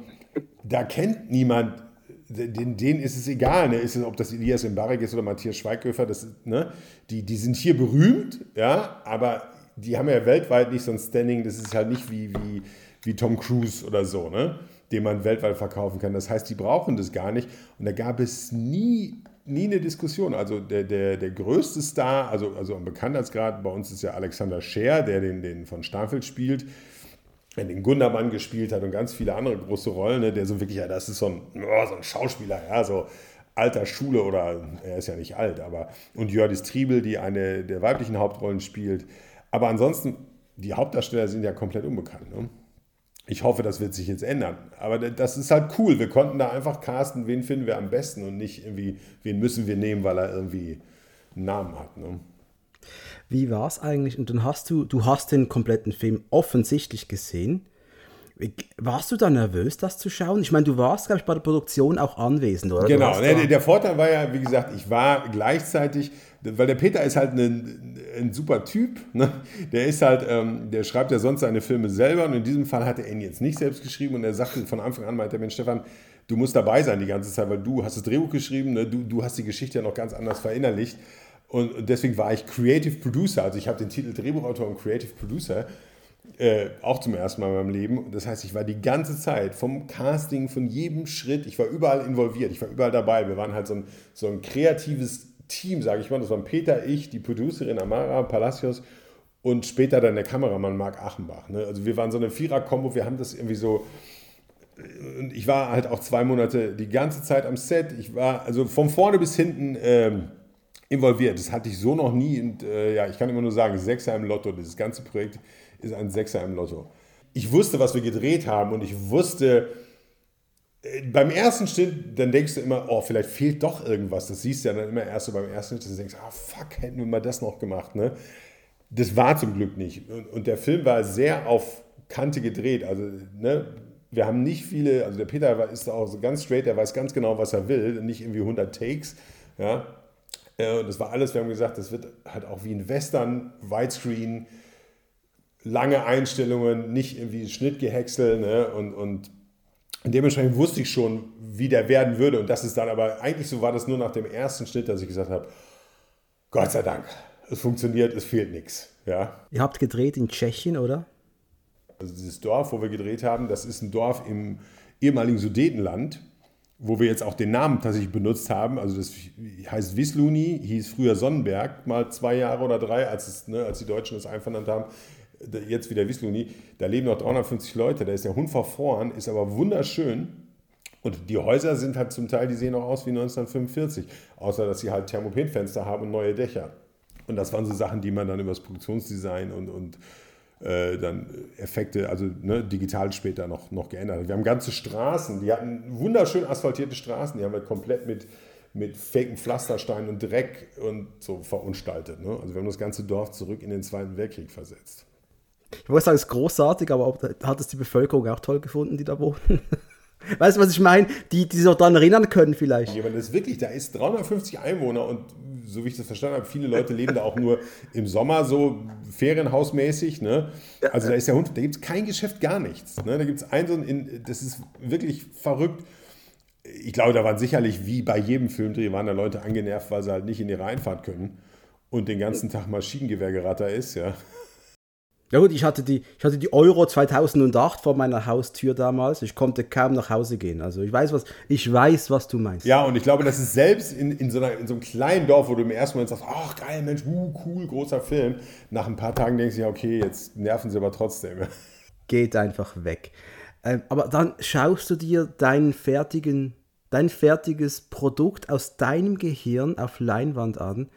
da kennt niemand, denen, denen ist es egal, ne? ist es, ob das Elias Mbarek ist oder Matthias Schweighöfer, das, ne? die, die sind hier berühmt, ja, aber die haben ja weltweit nicht so ein Standing, das ist halt nicht wie, wie, wie Tom Cruise oder so, ne? den man weltweit verkaufen kann. Das heißt, die brauchen das gar nicht. Und da gab es nie nie eine Diskussion. Also der, der, der größte Star, also, also am Bekanntheitsgrad bei uns ist ja Alexander Scher, der den, den von Starnfeld spielt, der den Gundermann gespielt hat und ganz viele andere große Rollen, ne, der so wirklich, ja, das ist so ein, oh, so ein Schauspieler, ja, so alter Schule oder er ist ja nicht alt, aber und Jördis Triebel, die eine der weiblichen Hauptrollen spielt. Aber ansonsten, die Hauptdarsteller sind ja komplett unbekannt. Ne? Ich hoffe, das wird sich jetzt ändern. Aber das ist halt cool. Wir konnten da einfach casten, wen finden wir am besten und nicht irgendwie, wen müssen wir nehmen, weil er irgendwie einen Namen hat. Ne? Wie war es eigentlich? Und dann hast du, du hast den kompletten Film offensichtlich gesehen. Warst du da nervös, das zu schauen? Ich meine, du warst, glaube ich, bei der Produktion auch anwesend, oder? Genau, ne, der Vorteil war ja, wie gesagt, ich war gleichzeitig, weil der Peter ist halt ein, ein super Typ, ne? der ist halt, ähm, der schreibt ja sonst seine Filme selber und in diesem Fall hat er ihn jetzt nicht selbst geschrieben und er sagte von Anfang an, meinte Mensch, Stefan, du musst dabei sein die ganze Zeit, weil du hast das Drehbuch geschrieben, ne? du, du hast die Geschichte ja noch ganz anders verinnerlicht. Und, deswegen war ich Creative Producer, also ich habe den Titel Drehbuchautor und Creative Producer. Äh, auch zum ersten Mal in meinem Leben. Das heißt, ich war die ganze Zeit vom Casting, von jedem Schritt, ich war überall involviert, ich war überall dabei. Wir waren halt so ein, so ein kreatives Team, sage ich mal. Das waren Peter, ich, die Producerin Amara Palacios und später dann der Kameramann Marc Achenbach. Ne? Also wir waren so eine Vierer-Kombo, wir haben das irgendwie so. Und ich war halt auch zwei Monate die ganze Zeit am Set. Ich war also von vorne bis hinten ähm, involviert. Das hatte ich so noch nie. Und äh, ja, ich kann immer nur sagen, Sechser im Lotto. Dieses ganze Projekt ist ein Sechser im Lotto. Ich wusste, was wir gedreht haben und ich wusste, beim ersten Schnitt, dann denkst du immer, oh, vielleicht fehlt doch irgendwas. Das siehst du ja dann immer erst so beim ersten Schnitt, dass du denkst, ah, fuck, hätten wir mal das noch gemacht. Ne? Das war zum Glück nicht. Und, und der Film war sehr auf Kante gedreht. Also, ne, wir haben nicht viele, also der Peter ist auch so ganz straight, der weiß ganz genau, was er will, nicht irgendwie 100 Takes. Ja? Äh, und das war alles, wir haben gesagt, das wird halt auch wie ein Western, Widescreen, lange Einstellungen, nicht irgendwie Schnittgehäcksel. Ne? Und, und dementsprechend wusste ich schon, wie der werden würde. Und das ist dann aber, eigentlich so war das nur nach dem ersten Schnitt, dass ich gesagt habe, Gott sei Dank, es funktioniert, es fehlt nichts. Ja. Ihr habt gedreht in Tschechien, oder? Also dieses Dorf, wo wir gedreht haben, das ist ein Dorf im ehemaligen Sudetenland, wo wir jetzt auch den Namen tatsächlich benutzt haben. Also das heißt Wisluni, hieß früher Sonnenberg, mal zwei Jahre oder drei, als, es, ne, als die Deutschen das einvernannt haben. Jetzt wieder Wisluni, da leben noch 350 Leute, da ist der Hund verfroren, ist aber wunderschön. Und die Häuser sind halt zum Teil, die sehen auch aus wie 1945, außer dass sie halt Thermopenfenster haben und neue Dächer. Und das waren so Sachen, die man dann über das Produktionsdesign und, und äh, dann Effekte, also ne, digital später noch, noch geändert hat. Wir haben ganze Straßen, die hatten wunderschön asphaltierte Straßen, die haben wir komplett mit, mit faken Pflastersteinen und Dreck und so verunstaltet. Ne? Also wir haben das ganze Dorf zurück in den Zweiten Weltkrieg versetzt. Ich muss sagen, es ist großartig, aber hat es die Bevölkerung auch toll gefunden, die da wohnen? Weißt du, was ich meine? Die, die sich noch daran erinnern können vielleicht. Ja, aber das ist wirklich, da ist 350 Einwohner und so wie ich das verstanden habe, viele Leute leben da auch nur im Sommer so ferienhausmäßig. Ne? Also da ist der Hund, da gibt es kein Geschäft, gar nichts. Ne? Da gibt es ein so ein, das ist wirklich verrückt. Ich glaube, da waren sicherlich, wie bei jedem Filmdreh, waren da Leute angenervt, weil sie halt nicht in ihre Einfahrt können und den ganzen Tag Maschinengewehrgeratter ist, ja. Ja gut, ich hatte, die, ich hatte die Euro 2008 vor meiner Haustür damals. Ich konnte kaum nach Hause gehen. Also ich weiß, was, ich weiß, was du meinst. Ja, und ich glaube, das ist selbst in, in, so, einer, in so einem kleinen Dorf, wo du im ersten Moment sagst, ach geil, Mensch, uh, cool, großer Film. Nach ein paar Tagen denkst du ja, okay, jetzt nerven sie aber trotzdem. Geht einfach weg. Ähm, aber dann schaust du dir deinen fertigen, dein fertiges Produkt aus deinem Gehirn auf Leinwand an.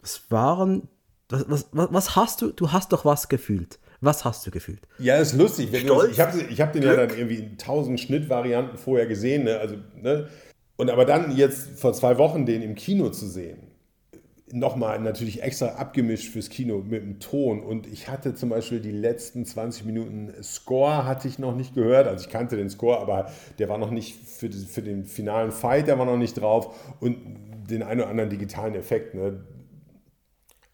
Was waren was, was, was hast du? Du hast doch was gefühlt. Was hast du gefühlt? Ja, ist lustig. Stolz, ich habe ich hab den Glück. ja dann irgendwie in tausend Schnittvarianten vorher gesehen. Ne? Also, ne? Und aber dann jetzt vor zwei Wochen den im Kino zu sehen, nochmal natürlich extra abgemischt fürs Kino mit dem Ton. Und ich hatte zum Beispiel die letzten 20 Minuten Score hatte ich noch nicht gehört. Also ich kannte den Score, aber der war noch nicht für, für den finalen Fight, der war noch nicht drauf. Und den einen oder anderen digitalen Effekt. Ne?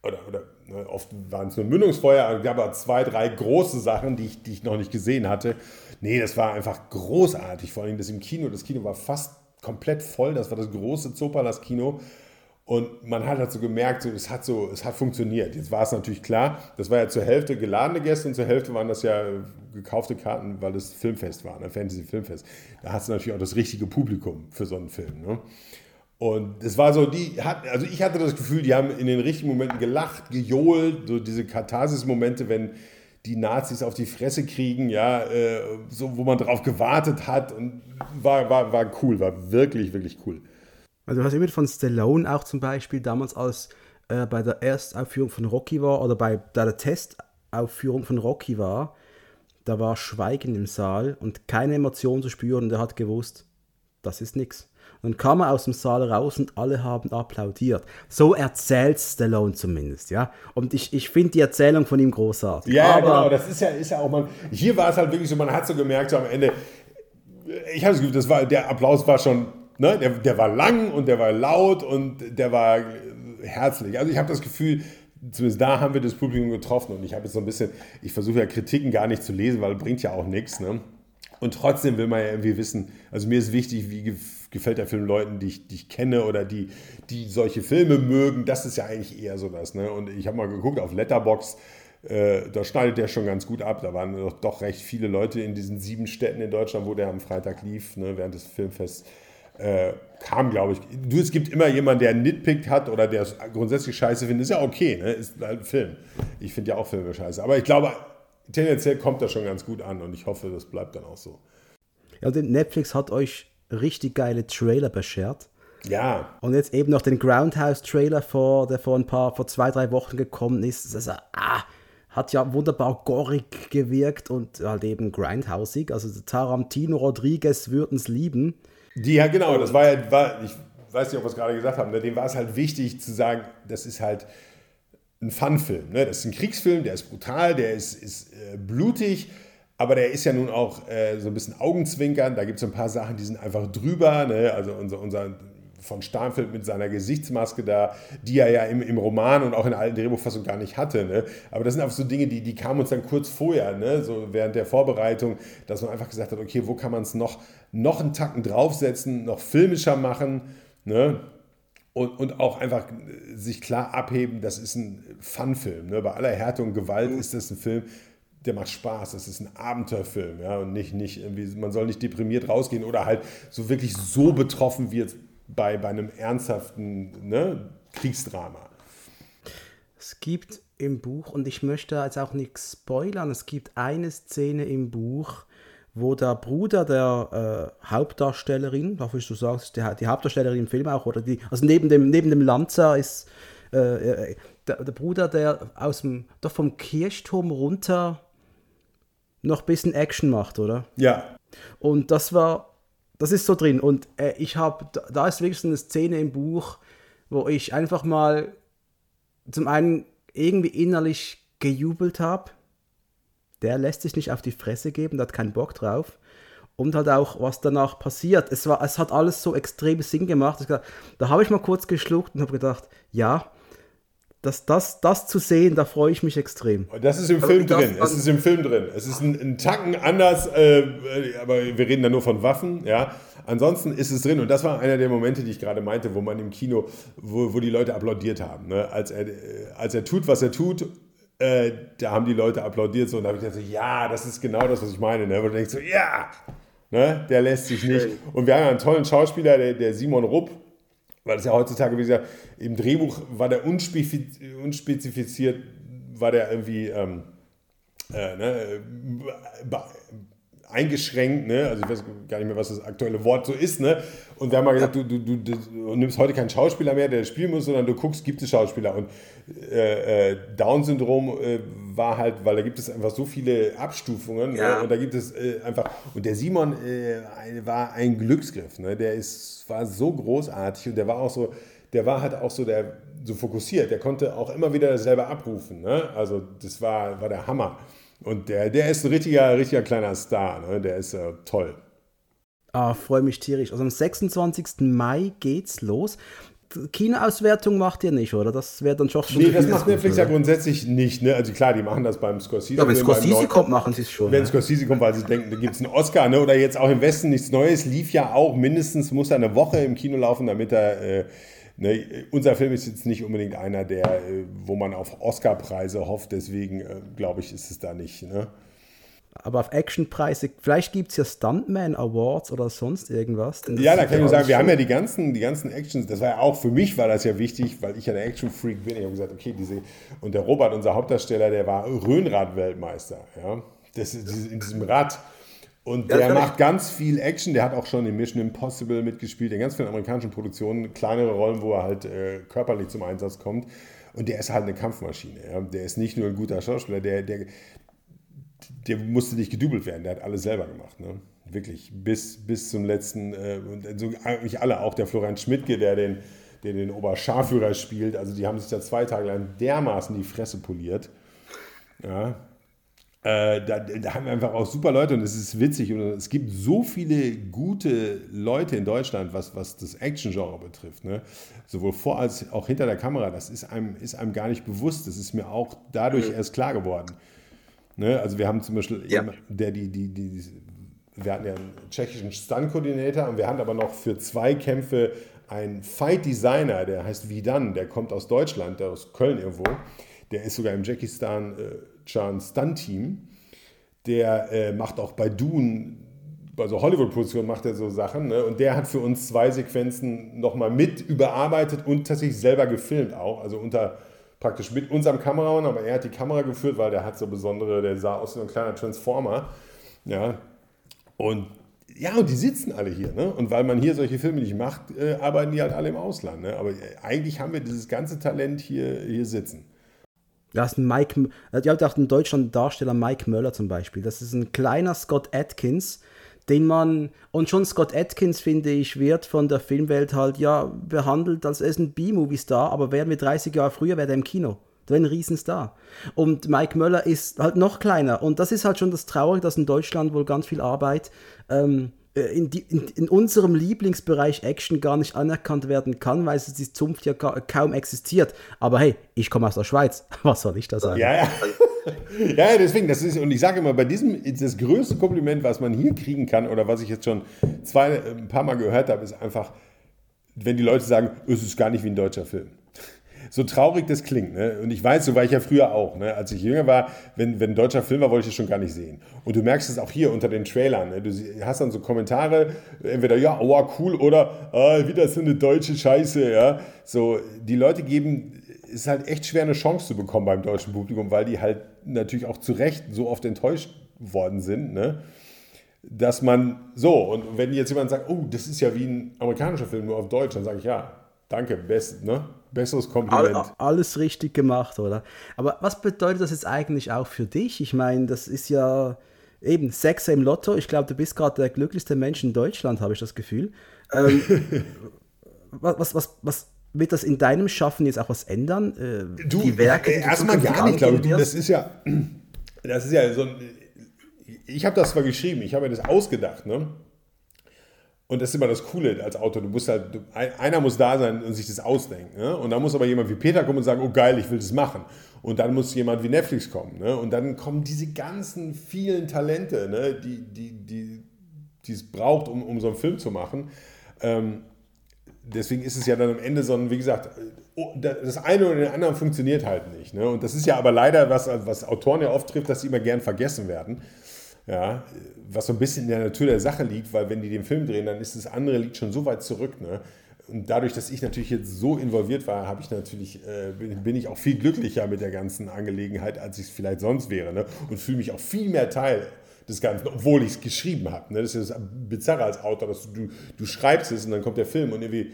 Oder, oder ne, oft waren es nur Mündungsfeuer, aber gab aber zwei, drei große Sachen, die ich, die ich noch nicht gesehen hatte. Nee, das war einfach großartig, vor allem das im Kino. Das Kino war fast komplett voll, das war das große Zopalas-Kino. Und man hat halt so gemerkt, so, es, hat so, es hat funktioniert. Jetzt war es natürlich klar, das war ja zur Hälfte geladene Gäste und zur Hälfte waren das ja gekaufte Karten, weil es Filmfest war, ein Fantasy-Filmfest. Da hast du natürlich auch das richtige Publikum für so einen Film. Ne? Und es war so, die hat, also ich hatte das Gefühl, die haben in den richtigen Momenten gelacht, gejohlt, so diese Katharsis-Momente, wenn die Nazis auf die Fresse kriegen, ja, äh, so, wo man drauf gewartet hat und war, war, war cool, war wirklich, wirklich cool. Also du hast immer von Stallone auch zum Beispiel damals als äh, bei der Erstaufführung von Rocky war oder bei der Testaufführung von Rocky war, da war Schweigen im Saal und keine Emotion zu spüren und er hat gewusst, das ist nichts. Dann kam er aus dem Saal raus und alle haben applaudiert. So erzählt Stallone zumindest, ja. Und ich, ich finde die Erzählung von ihm großartig. Ja, Aber, genau, das ist ja, ist ja auch mal. Hier war es halt wirklich so, man hat so gemerkt, so am Ende, ich habe das Gefühl, das war, der Applaus war schon, ne, der, der war lang und der war laut und der war herzlich. Also ich habe das Gefühl, zumindest da haben wir das Publikum getroffen und ich habe jetzt so ein bisschen, ich versuche ja Kritiken gar nicht zu lesen, weil bringt ja auch nichts, ne? Und trotzdem will man ja irgendwie wissen, also mir ist wichtig, wie gefällt der Film Leuten, die ich, die ich kenne oder die, die solche Filme mögen. Das ist ja eigentlich eher so das. Ne? Und ich habe mal geguckt auf Letterbox, äh, da schneidet der schon ganz gut ab. Da waren doch, doch, recht viele Leute in diesen sieben Städten in Deutschland, wo der am Freitag lief, ne, während des Filmfests. Äh, kam, glaube ich. Du, es gibt immer jemanden, der einen Nitpick hat oder der es grundsätzlich scheiße findet. Ist ja okay, ne? ist halt ein Film. Ich finde ja auch Filme scheiße. Aber ich glaube, tendenziell kommt das schon ganz gut an und ich hoffe, das bleibt dann auch so. Ja, und Netflix hat euch richtig geile Trailer beschert. Ja. Und jetzt eben noch den Groundhouse-Trailer, vor, der vor ein paar, vor zwei, drei Wochen gekommen ist. Also, ah, hat ja wunderbar gorig gewirkt und halt eben grindhausig. Also Tarantino Rodriguez würden es lieben. Die, ja, genau, das war ja, war, ich weiß nicht, ob wir es gerade gesagt haben, ne, dem war es halt wichtig zu sagen, das ist halt ein Fun-Film. Ne? Das ist ein Kriegsfilm, der ist brutal, der ist, ist äh, blutig, aber der ist ja nun auch äh, so ein bisschen Augenzwinkern. Da gibt es ein paar Sachen, die sind einfach drüber. Ne? Also unser, unser von Starnfeld mit seiner Gesichtsmaske da, die er ja im, im Roman und auch in der alten Drehbuchfassung gar nicht hatte. Ne? Aber das sind einfach so Dinge, die, die kamen uns dann kurz vorher, ne? so während der Vorbereitung, dass man einfach gesagt hat, okay, wo kann man es noch, noch einen Tacken draufsetzen, noch filmischer machen. Ne? Und, und auch einfach sich klar abheben, das ist ein Fun-Film. Ne? Bei aller Härte und Gewalt ist das ein Film, der macht Spaß. Das ist ein Abenteuerfilm, ja, und nicht, nicht irgendwie, man soll nicht deprimiert rausgehen oder halt so wirklich so betroffen wie jetzt bei, bei einem ernsthaften ne, Kriegsdrama. Es gibt im Buch, und ich möchte jetzt auch nichts spoilern, es gibt eine Szene im Buch, wo der Bruder der äh, Hauptdarstellerin, darf ich so sagen, die, die, Hauptdarstellerin im Film auch, oder die, also neben dem, neben dem Lanza ist äh, äh, der, der, Bruder, der aus dem, doch vom Kirchturm runter noch ein bisschen Action macht, oder? Ja. Und das war das ist so drin. Und äh, ich habe, da ist wirklich so eine Szene im Buch, wo ich einfach mal zum einen irgendwie innerlich gejubelt habe. Der lässt sich nicht auf die Fresse geben, der hat keinen Bock drauf. Und halt auch, was danach passiert. Es, war, es hat alles so extrem Sinn gemacht. Da habe ich mal kurz geschluckt und habe gedacht, ja, das, das, das zu sehen, da freue ich mich extrem. Das ist im aber Film drin. Es ist im Film drin. Es ist ein, ein Tacken anders, äh, aber wir reden da nur von Waffen. Ja. Ansonsten ist es drin und das war einer der Momente, die ich gerade meinte, wo man im Kino, wo, wo die Leute applaudiert haben. Ne? Als, er, äh, als er tut, was er tut, äh, da haben die Leute applaudiert so und da habe ich gedacht, so, ja, das ist genau das, was ich meine. Ne? Du denkst so, ja, ne? der lässt sich nicht. Und wir haben einen tollen Schauspieler, der, der Simon Rupp, weil es ja heutzutage, wie gesagt, im Drehbuch war der unspezifiziert, war der irgendwie ähm, äh, ne, eingeschränkt, ne? also ich weiß gar nicht mehr, was das aktuelle Wort so ist, ne? und wir haben mal gesagt, du, du, du, du nimmst heute keinen Schauspieler mehr, der spielen muss, sondern du guckst, gibt es Schauspieler und äh, äh, Down-Syndrom äh, war halt, weil da gibt es einfach so viele Abstufungen ne? ja. ne? und da gibt es äh, einfach, und der Simon äh, war ein Glücksgriff, ne? der ist, war so großartig und der war auch so, der war halt auch so der so fokussiert, der konnte auch immer wieder dasselbe abrufen, ne? also das war, war der Hammer. Und der, der ist ein richtiger, richtiger kleiner Star. Ne? Der ist äh, toll. Ah, freue mich tierisch. Also am 26. Mai geht's los. Kinoauswertung macht ihr nicht, oder? Das wäre dann schon Nee, das macht Netflix ja grundsätzlich nicht. Ne? Also klar, die machen das beim Scorsese. Ja, wenn Scorsese kommt, machen sie es schon. Wenn ne? Scorsese kommt, weil sie denken, da gibt es einen Oscar. Ne? Oder jetzt auch im Westen nichts Neues, lief ja auch mindestens, muss er eine Woche im Kino laufen, damit er äh, Ne, unser Film ist jetzt nicht unbedingt einer, der, äh, wo man auf Oscar-Preise hofft, deswegen äh, glaube ich, ist es da nicht. Ne? Aber auf Actionpreise, vielleicht gibt es ja Stuntman Awards oder sonst irgendwas. Ja, da kann ich nur sagen, wir haben ja die ganzen, die ganzen Actions, das war ja auch für mich war das ja wichtig, weil ich ja ein Action-Freak bin. Ich habe gesagt, okay, diese, und der Robert, unser Hauptdarsteller, der war Röhnrad-Weltmeister. Ja? Das, in diesem Rad und ja, der macht ganz viel Action. Der hat auch schon in Mission Impossible mitgespielt, in ganz vielen amerikanischen Produktionen, kleinere Rollen, wo er halt äh, körperlich zum Einsatz kommt. Und der ist halt eine Kampfmaschine. Ja? Der ist nicht nur ein guter Schauspieler, der, der, der musste nicht gedoubelt werden. Der hat alles selber gemacht. Ne? Wirklich, bis, bis zum letzten. Äh, und so, eigentlich alle, auch der Florian Schmidtke, der den, der den Oberscharführer spielt. Also die haben sich da zwei Tage lang dermaßen die Fresse poliert. Ja, äh, da, da, haben wir einfach auch super Leute und es ist witzig und es gibt so viele gute Leute in Deutschland, was, was das Action-Genre betrifft. Ne? Sowohl vor als auch hinter der Kamera. Das ist einem, ist einem gar nicht bewusst. Das ist mir auch dadurch erst klar geworden. Ne? Also wir haben zum Beispiel, ja. der die, die, die wir hatten ja einen tschechischen Stunt-Koordinator und wir hatten aber noch für zwei Kämpfe einen Fight-Designer, der heißt Vidan, der kommt aus Deutschland, aus Köln irgendwo. Der ist sogar im Stan äh. Der äh, macht auch bei Dune, bei so Hollywood-Produktionen macht er so Sachen. Ne? Und der hat für uns zwei Sequenzen nochmal mit überarbeitet und tatsächlich selber gefilmt auch. Also unter praktisch mit unserem Kameramann, aber er hat die Kamera geführt, weil der hat so besondere, der sah aus wie ein kleiner Transformer. Ja. Und ja, und die sitzen alle hier. Ne? Und weil man hier solche Filme nicht macht, äh, arbeiten die halt alle im Ausland. Ne? Aber eigentlich haben wir dieses ganze Talent hier, hier sitzen. Du hast einen Mike, ihr habt auch in Deutschland Darsteller Mike Möller zum Beispiel. Das ist ein kleiner Scott Atkins, den man, und schon Scott Atkins, finde ich, wird von der Filmwelt halt ja behandelt, als er ist ein B-Movie-Star, aber wären wir 30 Jahre früher, wäre er im Kino. Der wäre ein Riesenstar. Und Mike Möller ist halt noch kleiner. Und das ist halt schon das Traurige, dass in Deutschland wohl ganz viel Arbeit ähm, äh, in, die, in, in, unserem Lieblingsbereich Action gar nicht anerkannt werden kann, weil es die Zunft ja ka kaum existiert. Aber hey, ich komme aus der Schweiz. Was soll ich da sagen? Ja, ja. ja, deswegen, das ist, und ich sage immer, bei diesem, das größte Kompliment, was man hier kriegen kann, oder was ich jetzt schon zwei, ein paar Mal gehört habe, ist einfach, wenn die Leute sagen, es ist gar nicht wie ein deutscher Film so traurig das klingt, ne? und ich weiß, so war ich ja früher auch, ne? als ich jünger war, wenn, wenn ein deutscher Film war, wollte ich das schon gar nicht sehen. Und du merkst es auch hier unter den Trailern. Ne? Du hast dann so Kommentare, entweder ja, oh, cool, oder ah, wieder so eine deutsche Scheiße. Ja? So, die Leute geben, es ist halt echt schwer, eine Chance zu bekommen beim deutschen Publikum, weil die halt natürlich auch zu Recht so oft enttäuscht worden sind. Ne? dass man so, und wenn jetzt jemand sagt, oh, das ist ja wie ein amerikanischer Film, nur auf Deutsch, dann sage ich ja, danke, best, ne? Besseres Kompliment. All, alles richtig gemacht, oder? Aber was bedeutet das jetzt eigentlich auch für dich? Ich meine, das ist ja eben Sechser im Lotto. Ich glaube, du bist gerade der glücklichste Mensch in Deutschland, habe ich das Gefühl. Ähm, was, was, was, was wird das in deinem Schaffen jetzt auch was ändern? Äh, du, die Werke, die erstmal gar nicht, glaube ich. Das ist ja, das ist ja so ein, ich habe das zwar geschrieben, ich habe mir das ausgedacht, ne? Und das ist immer das Coole als Autor. Du musst halt, du, einer muss da sein und sich das ausdenken. Ne? Und dann muss aber jemand wie Peter kommen und sagen, oh geil, ich will das machen. Und dann muss jemand wie Netflix kommen. Ne? Und dann kommen diese ganzen vielen Talente, ne? die, die, die, die es braucht, um, um so einen Film zu machen. Ähm, deswegen ist es ja dann am Ende so ein, wie gesagt, oh, das eine oder den anderen funktioniert halt nicht. Ne? Und das ist ja aber leider, was, was Autoren ja oft trifft, dass sie immer gern vergessen werden. Ja, was so ein bisschen in der Natur der Sache liegt, weil wenn die den Film drehen, dann ist das andere liegt schon so weit zurück. Ne? Und dadurch, dass ich natürlich jetzt so involviert war, habe ich natürlich, äh, bin ich auch viel glücklicher mit der ganzen Angelegenheit, als ich es vielleicht sonst wäre. Ne? Und fühle mich auch viel mehr Teil des Ganzen, obwohl ich es geschrieben habe. Ne? Das ist das Bizarre als Autor, dass du, du schreibst es und dann kommt der Film und irgendwie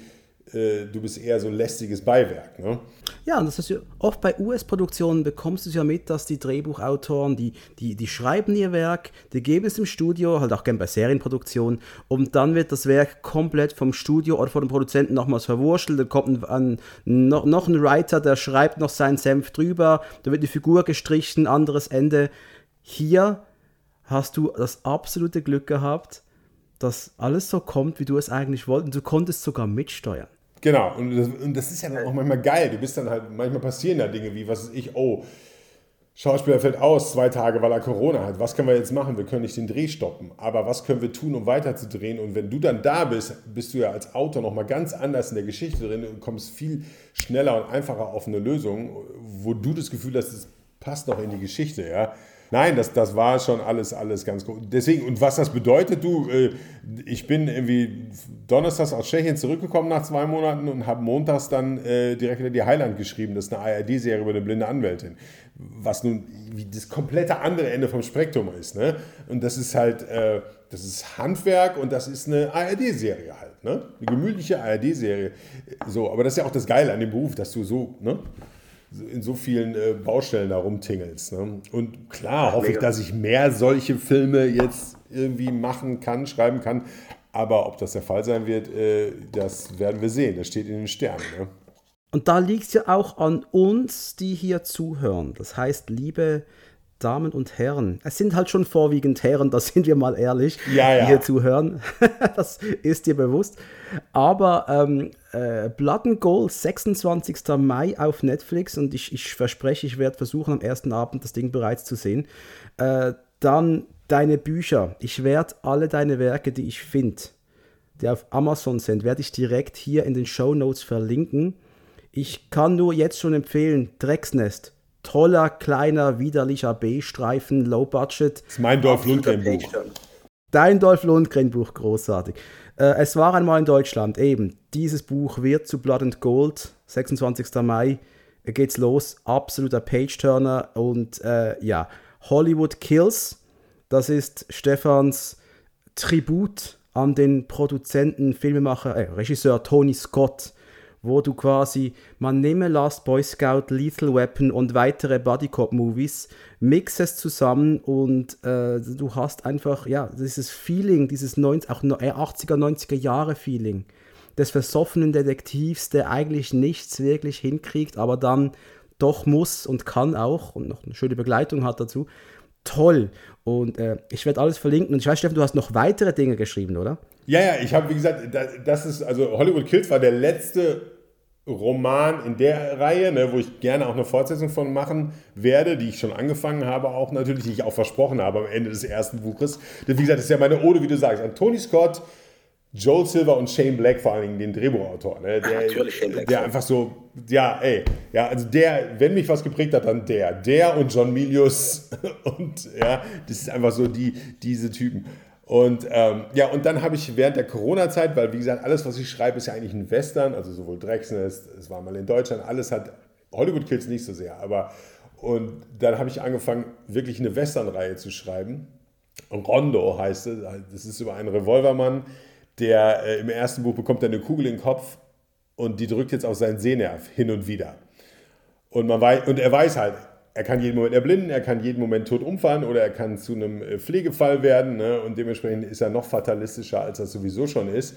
du bist eher so ein lästiges Beiwerk. Ne? Ja, und das ja oft bei US-Produktionen bekommst du es ja mit, dass die Drehbuchautoren, die, die, die schreiben ihr Werk, die geben es im Studio, halt auch gerne bei Serienproduktionen, und dann wird das Werk komplett vom Studio oder von dem Produzenten nochmals verwurschtelt, dann kommt ein, ein, noch, noch ein Writer, der schreibt noch seinen Senf drüber, da wird die Figur gestrichen, anderes Ende. Hier hast du das absolute Glück gehabt, dass alles so kommt, wie du es eigentlich wolltest. Und du konntest sogar mitsteuern. Genau, und das, und das, ist ja dann auch manchmal geil. Du bist dann halt, manchmal passieren da Dinge wie, was ist ich, oh, Schauspieler fällt aus, zwei Tage, weil er Corona hat. Was können wir jetzt machen? Wir können nicht den Dreh stoppen. Aber was können wir tun, um weiterzudrehen? Und wenn du dann da bist, bist du ja als Autor nochmal ganz anders in der Geschichte drin und kommst viel schneller und einfacher auf eine Lösung, wo du das Gefühl hast, es passt noch in die Geschichte. Ja? Nein, das, das war schon alles, alles ganz gut. Deswegen, und was das bedeutet, du, äh, ich bin irgendwie donnerstags aus Tschechien zurückgekommen nach zwei Monaten und habe montags dann äh, direkt wieder die Heiland geschrieben. Das ist eine ARD-Serie über eine blinde Anwältin. Was nun das komplette andere Ende vom Spektrum ist. Ne? Und das ist halt, äh, das ist Handwerk und das ist eine ARD-Serie halt. Ne? Eine gemütliche ARD-Serie. So, aber das ist ja auch das Geile an dem Beruf, dass du so, ne? In so vielen äh, Baustellen da rumtingelst. Ne? Und klar hoffe ich, dass ich mehr solche Filme jetzt irgendwie machen kann, schreiben kann. Aber ob das der Fall sein wird, äh, das werden wir sehen. Das steht in den Sternen. Ne? Und da liegt es ja auch an uns, die hier zuhören. Das heißt, liebe Damen und Herren, es sind halt schon vorwiegend Herren, da sind wir mal ehrlich, ja, ja. die hier zuhören. das ist dir bewusst. Aber ähm, äh, Blood and Gold, 26. Mai auf Netflix und ich, ich verspreche, ich werde versuchen, am ersten Abend das Ding bereits zu sehen. Äh, dann deine Bücher. Ich werde alle deine Werke, die ich finde, die auf Amazon sind, werde ich direkt hier in den Show Notes verlinken. Ich kann nur jetzt schon empfehlen, Drecksnest. Toller, kleiner, widerlicher B-Streifen, Low Budget. Das ist mein Dolph Lundgren-Buch. Dein Dolph Lundgren-Buch, großartig. Äh, es war einmal in Deutschland, eben. Dieses Buch wird zu Blood and Gold, 26. Mai geht's los. Absoluter Page-Turner und äh, ja, Hollywood Kills. Das ist Stefans Tribut an den Produzenten, Filmemacher, äh, Regisseur Tony Scott, wo du quasi, man nehme Last Boy Scout, Lethal Weapon und weitere Bodycop-Movies, mix es zusammen und äh, du hast einfach, ja, dieses Feeling, dieses 90, auch 80er, 90er Jahre Feeling des versoffenen Detektivs, der eigentlich nichts wirklich hinkriegt, aber dann doch muss und kann auch und noch eine schöne Begleitung hat dazu. Toll. Und äh, ich werde alles verlinken. Und ich weiß, Steffen, du hast noch weitere Dinge geschrieben, oder? Ja, ja, ich habe, wie gesagt, das ist, also Hollywood Kills war der letzte Roman in der Reihe, ne, wo ich gerne auch eine Fortsetzung von machen werde, die ich schon angefangen habe, auch natürlich, die ich auch versprochen habe am Ende des ersten Buches. Denn wie gesagt, das ist ja meine Ode, wie du sagst, an Tony Scott, Joel Silver und Shane Black vor allen Dingen, den Drehbuchautor. Ne? Der, Natürlich Shane Black. Der einfach so, ja, ey, ja, also der, wenn mich was geprägt hat, dann der. Der und John Milius und ja, das ist einfach so die, diese Typen. Und ähm, ja, und dann habe ich während der Corona-Zeit, weil wie gesagt, alles, was ich schreibe, ist ja eigentlich ein Western, also sowohl Drecksnest, es war mal in Deutschland, alles hat Hollywood Kills nicht so sehr, aber und dann habe ich angefangen, wirklich eine Western-Reihe zu schreiben. Rondo heißt es, das ist über einen Revolvermann, der äh, im ersten Buch bekommt er eine Kugel in den Kopf und die drückt jetzt auf seinen Sehnerv hin und wieder. Und, man weiß, und er weiß halt, er kann jeden Moment erblinden, er kann jeden Moment tot umfallen oder er kann zu einem äh, Pflegefall werden. Ne? Und dementsprechend ist er noch fatalistischer, als er sowieso schon ist.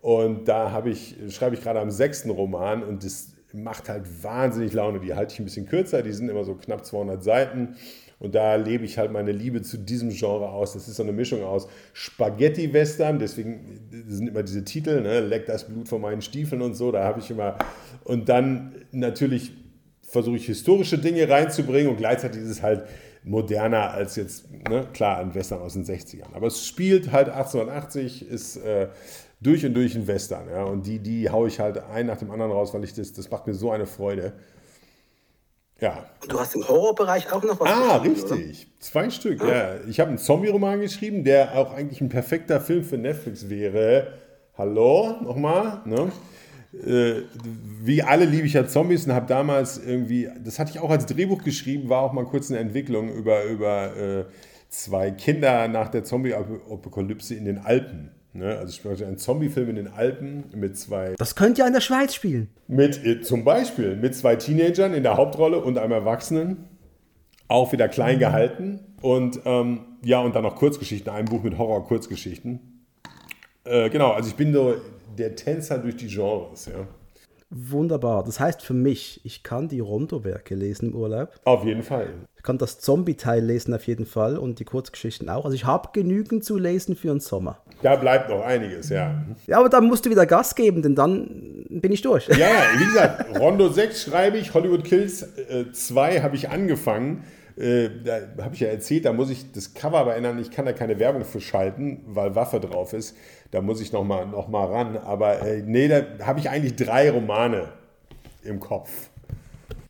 Und da ich, schreibe ich gerade am sechsten Roman und das macht halt wahnsinnig Laune. Die halte ich ein bisschen kürzer, die sind immer so knapp 200 Seiten. Und da lebe ich halt meine Liebe zu diesem Genre aus. Das ist so eine Mischung aus Spaghetti-Western, deswegen sind immer diese Titel, ne? Leck das Blut von meinen Stiefeln und so. Da habe ich immer. Und dann natürlich versuche ich historische Dinge reinzubringen und gleichzeitig ist es halt moderner als jetzt, ne? klar, ein Western aus den 60ern. Aber es spielt halt 1880, ist äh, durch und durch ein Western. Ja? Und die, die haue ich halt ein nach dem anderen raus, weil ich das, das macht mir so eine Freude. Ja. Du hast im Horrorbereich auch noch was Ah, richtig. Oder? Zwei Stück, ah. ja. Ich habe einen Zombie-Roman geschrieben, der auch eigentlich ein perfekter Film für Netflix wäre. Hallo, nochmal. Ne? Äh, wie alle liebe ich ja Zombies und habe damals irgendwie, das hatte ich auch als Drehbuch geschrieben, war auch mal kurz eine Entwicklung über, über äh, zwei Kinder nach der Zombie-Apokalypse in den Alpen. Ne? Also ich einen Zombie-Film in den Alpen mit zwei. Das könnte ja in der Schweiz spielen. Mit äh, zum Beispiel mit zwei Teenagern in der Hauptrolle und einem Erwachsenen. Auch wieder klein mhm. gehalten. Und ähm, ja, und dann noch Kurzgeschichten, ein Buch mit Horror-Kurzgeschichten. Äh, genau, also ich bin so der Tänzer durch die Genres, ja. Wunderbar. Das heißt für mich, ich kann die Rondo-Werke lesen im Urlaub. Auf jeden Fall. Ich kann das Zombie-Teil lesen auf jeden Fall und die Kurzgeschichten auch. Also ich habe genügend zu lesen für den Sommer. Da bleibt noch einiges, ja. Ja, aber dann musst du wieder Gas geben, denn dann bin ich durch. Ja, wie gesagt, Rondo 6 schreibe ich, Hollywood Kills 2 äh, habe ich angefangen. Äh, da habe ich ja erzählt, da muss ich das Cover aber ändern. Ich kann da keine Werbung für schalten, weil Waffe drauf ist. Da muss ich nochmal noch mal ran. Aber äh, nee, da habe ich eigentlich drei Romane im Kopf.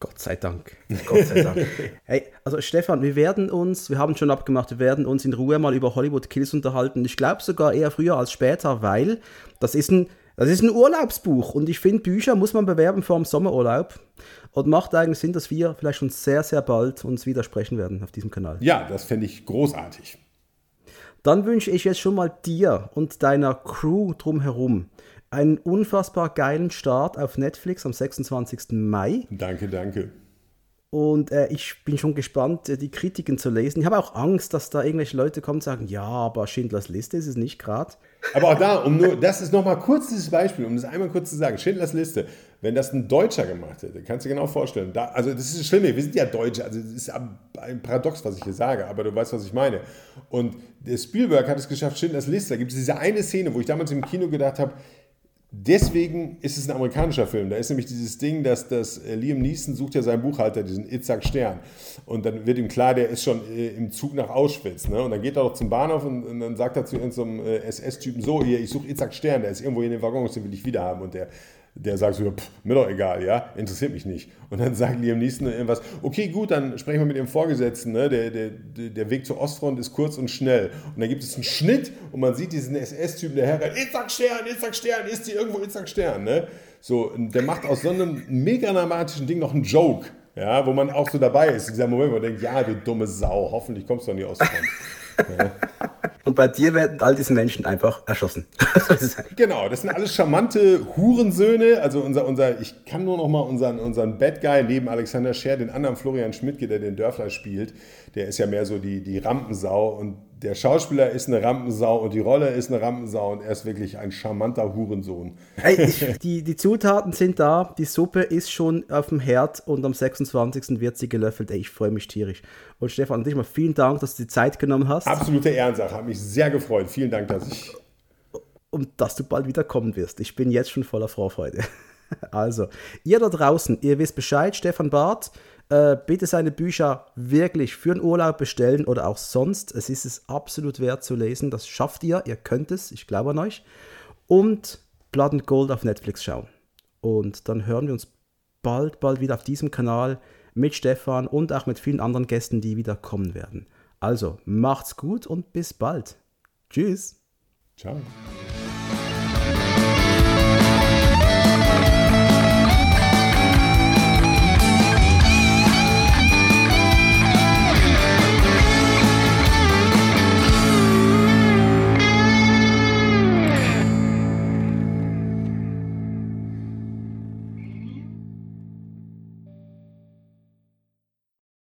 Gott sei Dank. Gott sei Dank. hey, also Stefan, wir werden uns, wir haben schon abgemacht, wir werden uns in Ruhe mal über Hollywood Kills unterhalten. Ich glaube sogar eher früher als später, weil das ist ein, das ist ein Urlaubsbuch und ich finde, Bücher muss man bewerben vor dem Sommerurlaub. Und macht eigentlich Sinn, dass wir vielleicht schon sehr, sehr bald uns widersprechen werden auf diesem Kanal. Ja, das fände ich großartig. Dann wünsche ich jetzt schon mal dir und deiner Crew drumherum einen unfassbar geilen Start auf Netflix am 26. Mai. Danke, danke. Und äh, ich bin schon gespannt, äh, die Kritiken zu lesen. Ich habe auch Angst, dass da irgendwelche Leute kommen und sagen, ja, aber Schindlers Liste ist es nicht gerade. Aber auch da, um nur, das ist nochmal kurz dieses Beispiel, um das einmal kurz zu sagen. Schindlers Liste, wenn das ein Deutscher gemacht hätte, kannst du dir genau vorstellen. Da, also das ist das Schlimme, wir sind ja Deutsche, also das ist ein Paradox, was ich hier sage, aber du weißt, was ich meine. Und Spielberg hat es geschafft, Schindlers Liste, da gibt es diese eine Szene, wo ich damals im Kino gedacht habe, deswegen ist es ein amerikanischer Film. Da ist nämlich dieses Ding, dass, dass äh, Liam Neeson sucht ja seinen Buchhalter, diesen Itzhak Stern. Und dann wird ihm klar, der ist schon äh, im Zug nach Auschwitz. Ne? Und dann geht er doch zum Bahnhof und, und dann sagt er zu irgendeinem äh, SS-Typen, so, hier, ich suche Itzhak Stern, der ist irgendwo in den Waggons, den will ich wieder haben. Und der der sagt so, pff, mir doch egal, ja, interessiert mich nicht. Und dann sagt Liam Neeson irgendwas, okay, gut, dann sprechen wir mit dem Vorgesetzten, ne? der, der, der Weg zur Ostfront ist kurz und schnell. Und dann gibt es einen Schnitt und man sieht diesen SS-Typen, der herrennt, Itzhak Stern, Itzhak Stern, ist hier irgendwo Itzhak Stern, ne? So, der macht aus so einem mega dramatischen Ding noch einen Joke, ja, wo man auch so dabei ist, in dieser Moment, wo man denkt, ja, du dumme Sau, hoffentlich kommst du an die Ostfront. ja. Und bei dir werden all diese Menschen einfach erschossen. genau, das sind alles charmante Hurensöhne. Also unser, unser, ich kann nur noch mal unseren, unseren Bad Guy neben Alexander Scher, den anderen Florian Schmidtke, der den Dörfler spielt, der ist ja mehr so die, die Rampensau und der Schauspieler ist eine Rampensau und die Rolle ist eine Rampensau und er ist wirklich ein charmanter Hurensohn. Hey, die, die Zutaten sind da, die Suppe ist schon auf dem Herd und am 26. wird sie gelöffelt. Ey, ich freue mich tierisch. Und Stefan, an dich mal vielen Dank, dass du die Zeit genommen hast. Absolute Ehrensache, hat mich sehr gefreut. Vielen Dank, dass ich. Und dass du bald wieder kommen wirst. Ich bin jetzt schon voller Vorfreude. Also, ihr da draußen, ihr wisst Bescheid, Stefan Barth äh, bitte seine Bücher wirklich für den Urlaub bestellen oder auch sonst. Es ist es absolut wert zu lesen. Das schafft ihr. Ihr könnt es. Ich glaube an euch. Und Blood and Gold auf Netflix schauen. Und dann hören wir uns bald, bald wieder auf diesem Kanal mit Stefan und auch mit vielen anderen Gästen, die wieder kommen werden. Also macht's gut und bis bald. Tschüss. Ciao.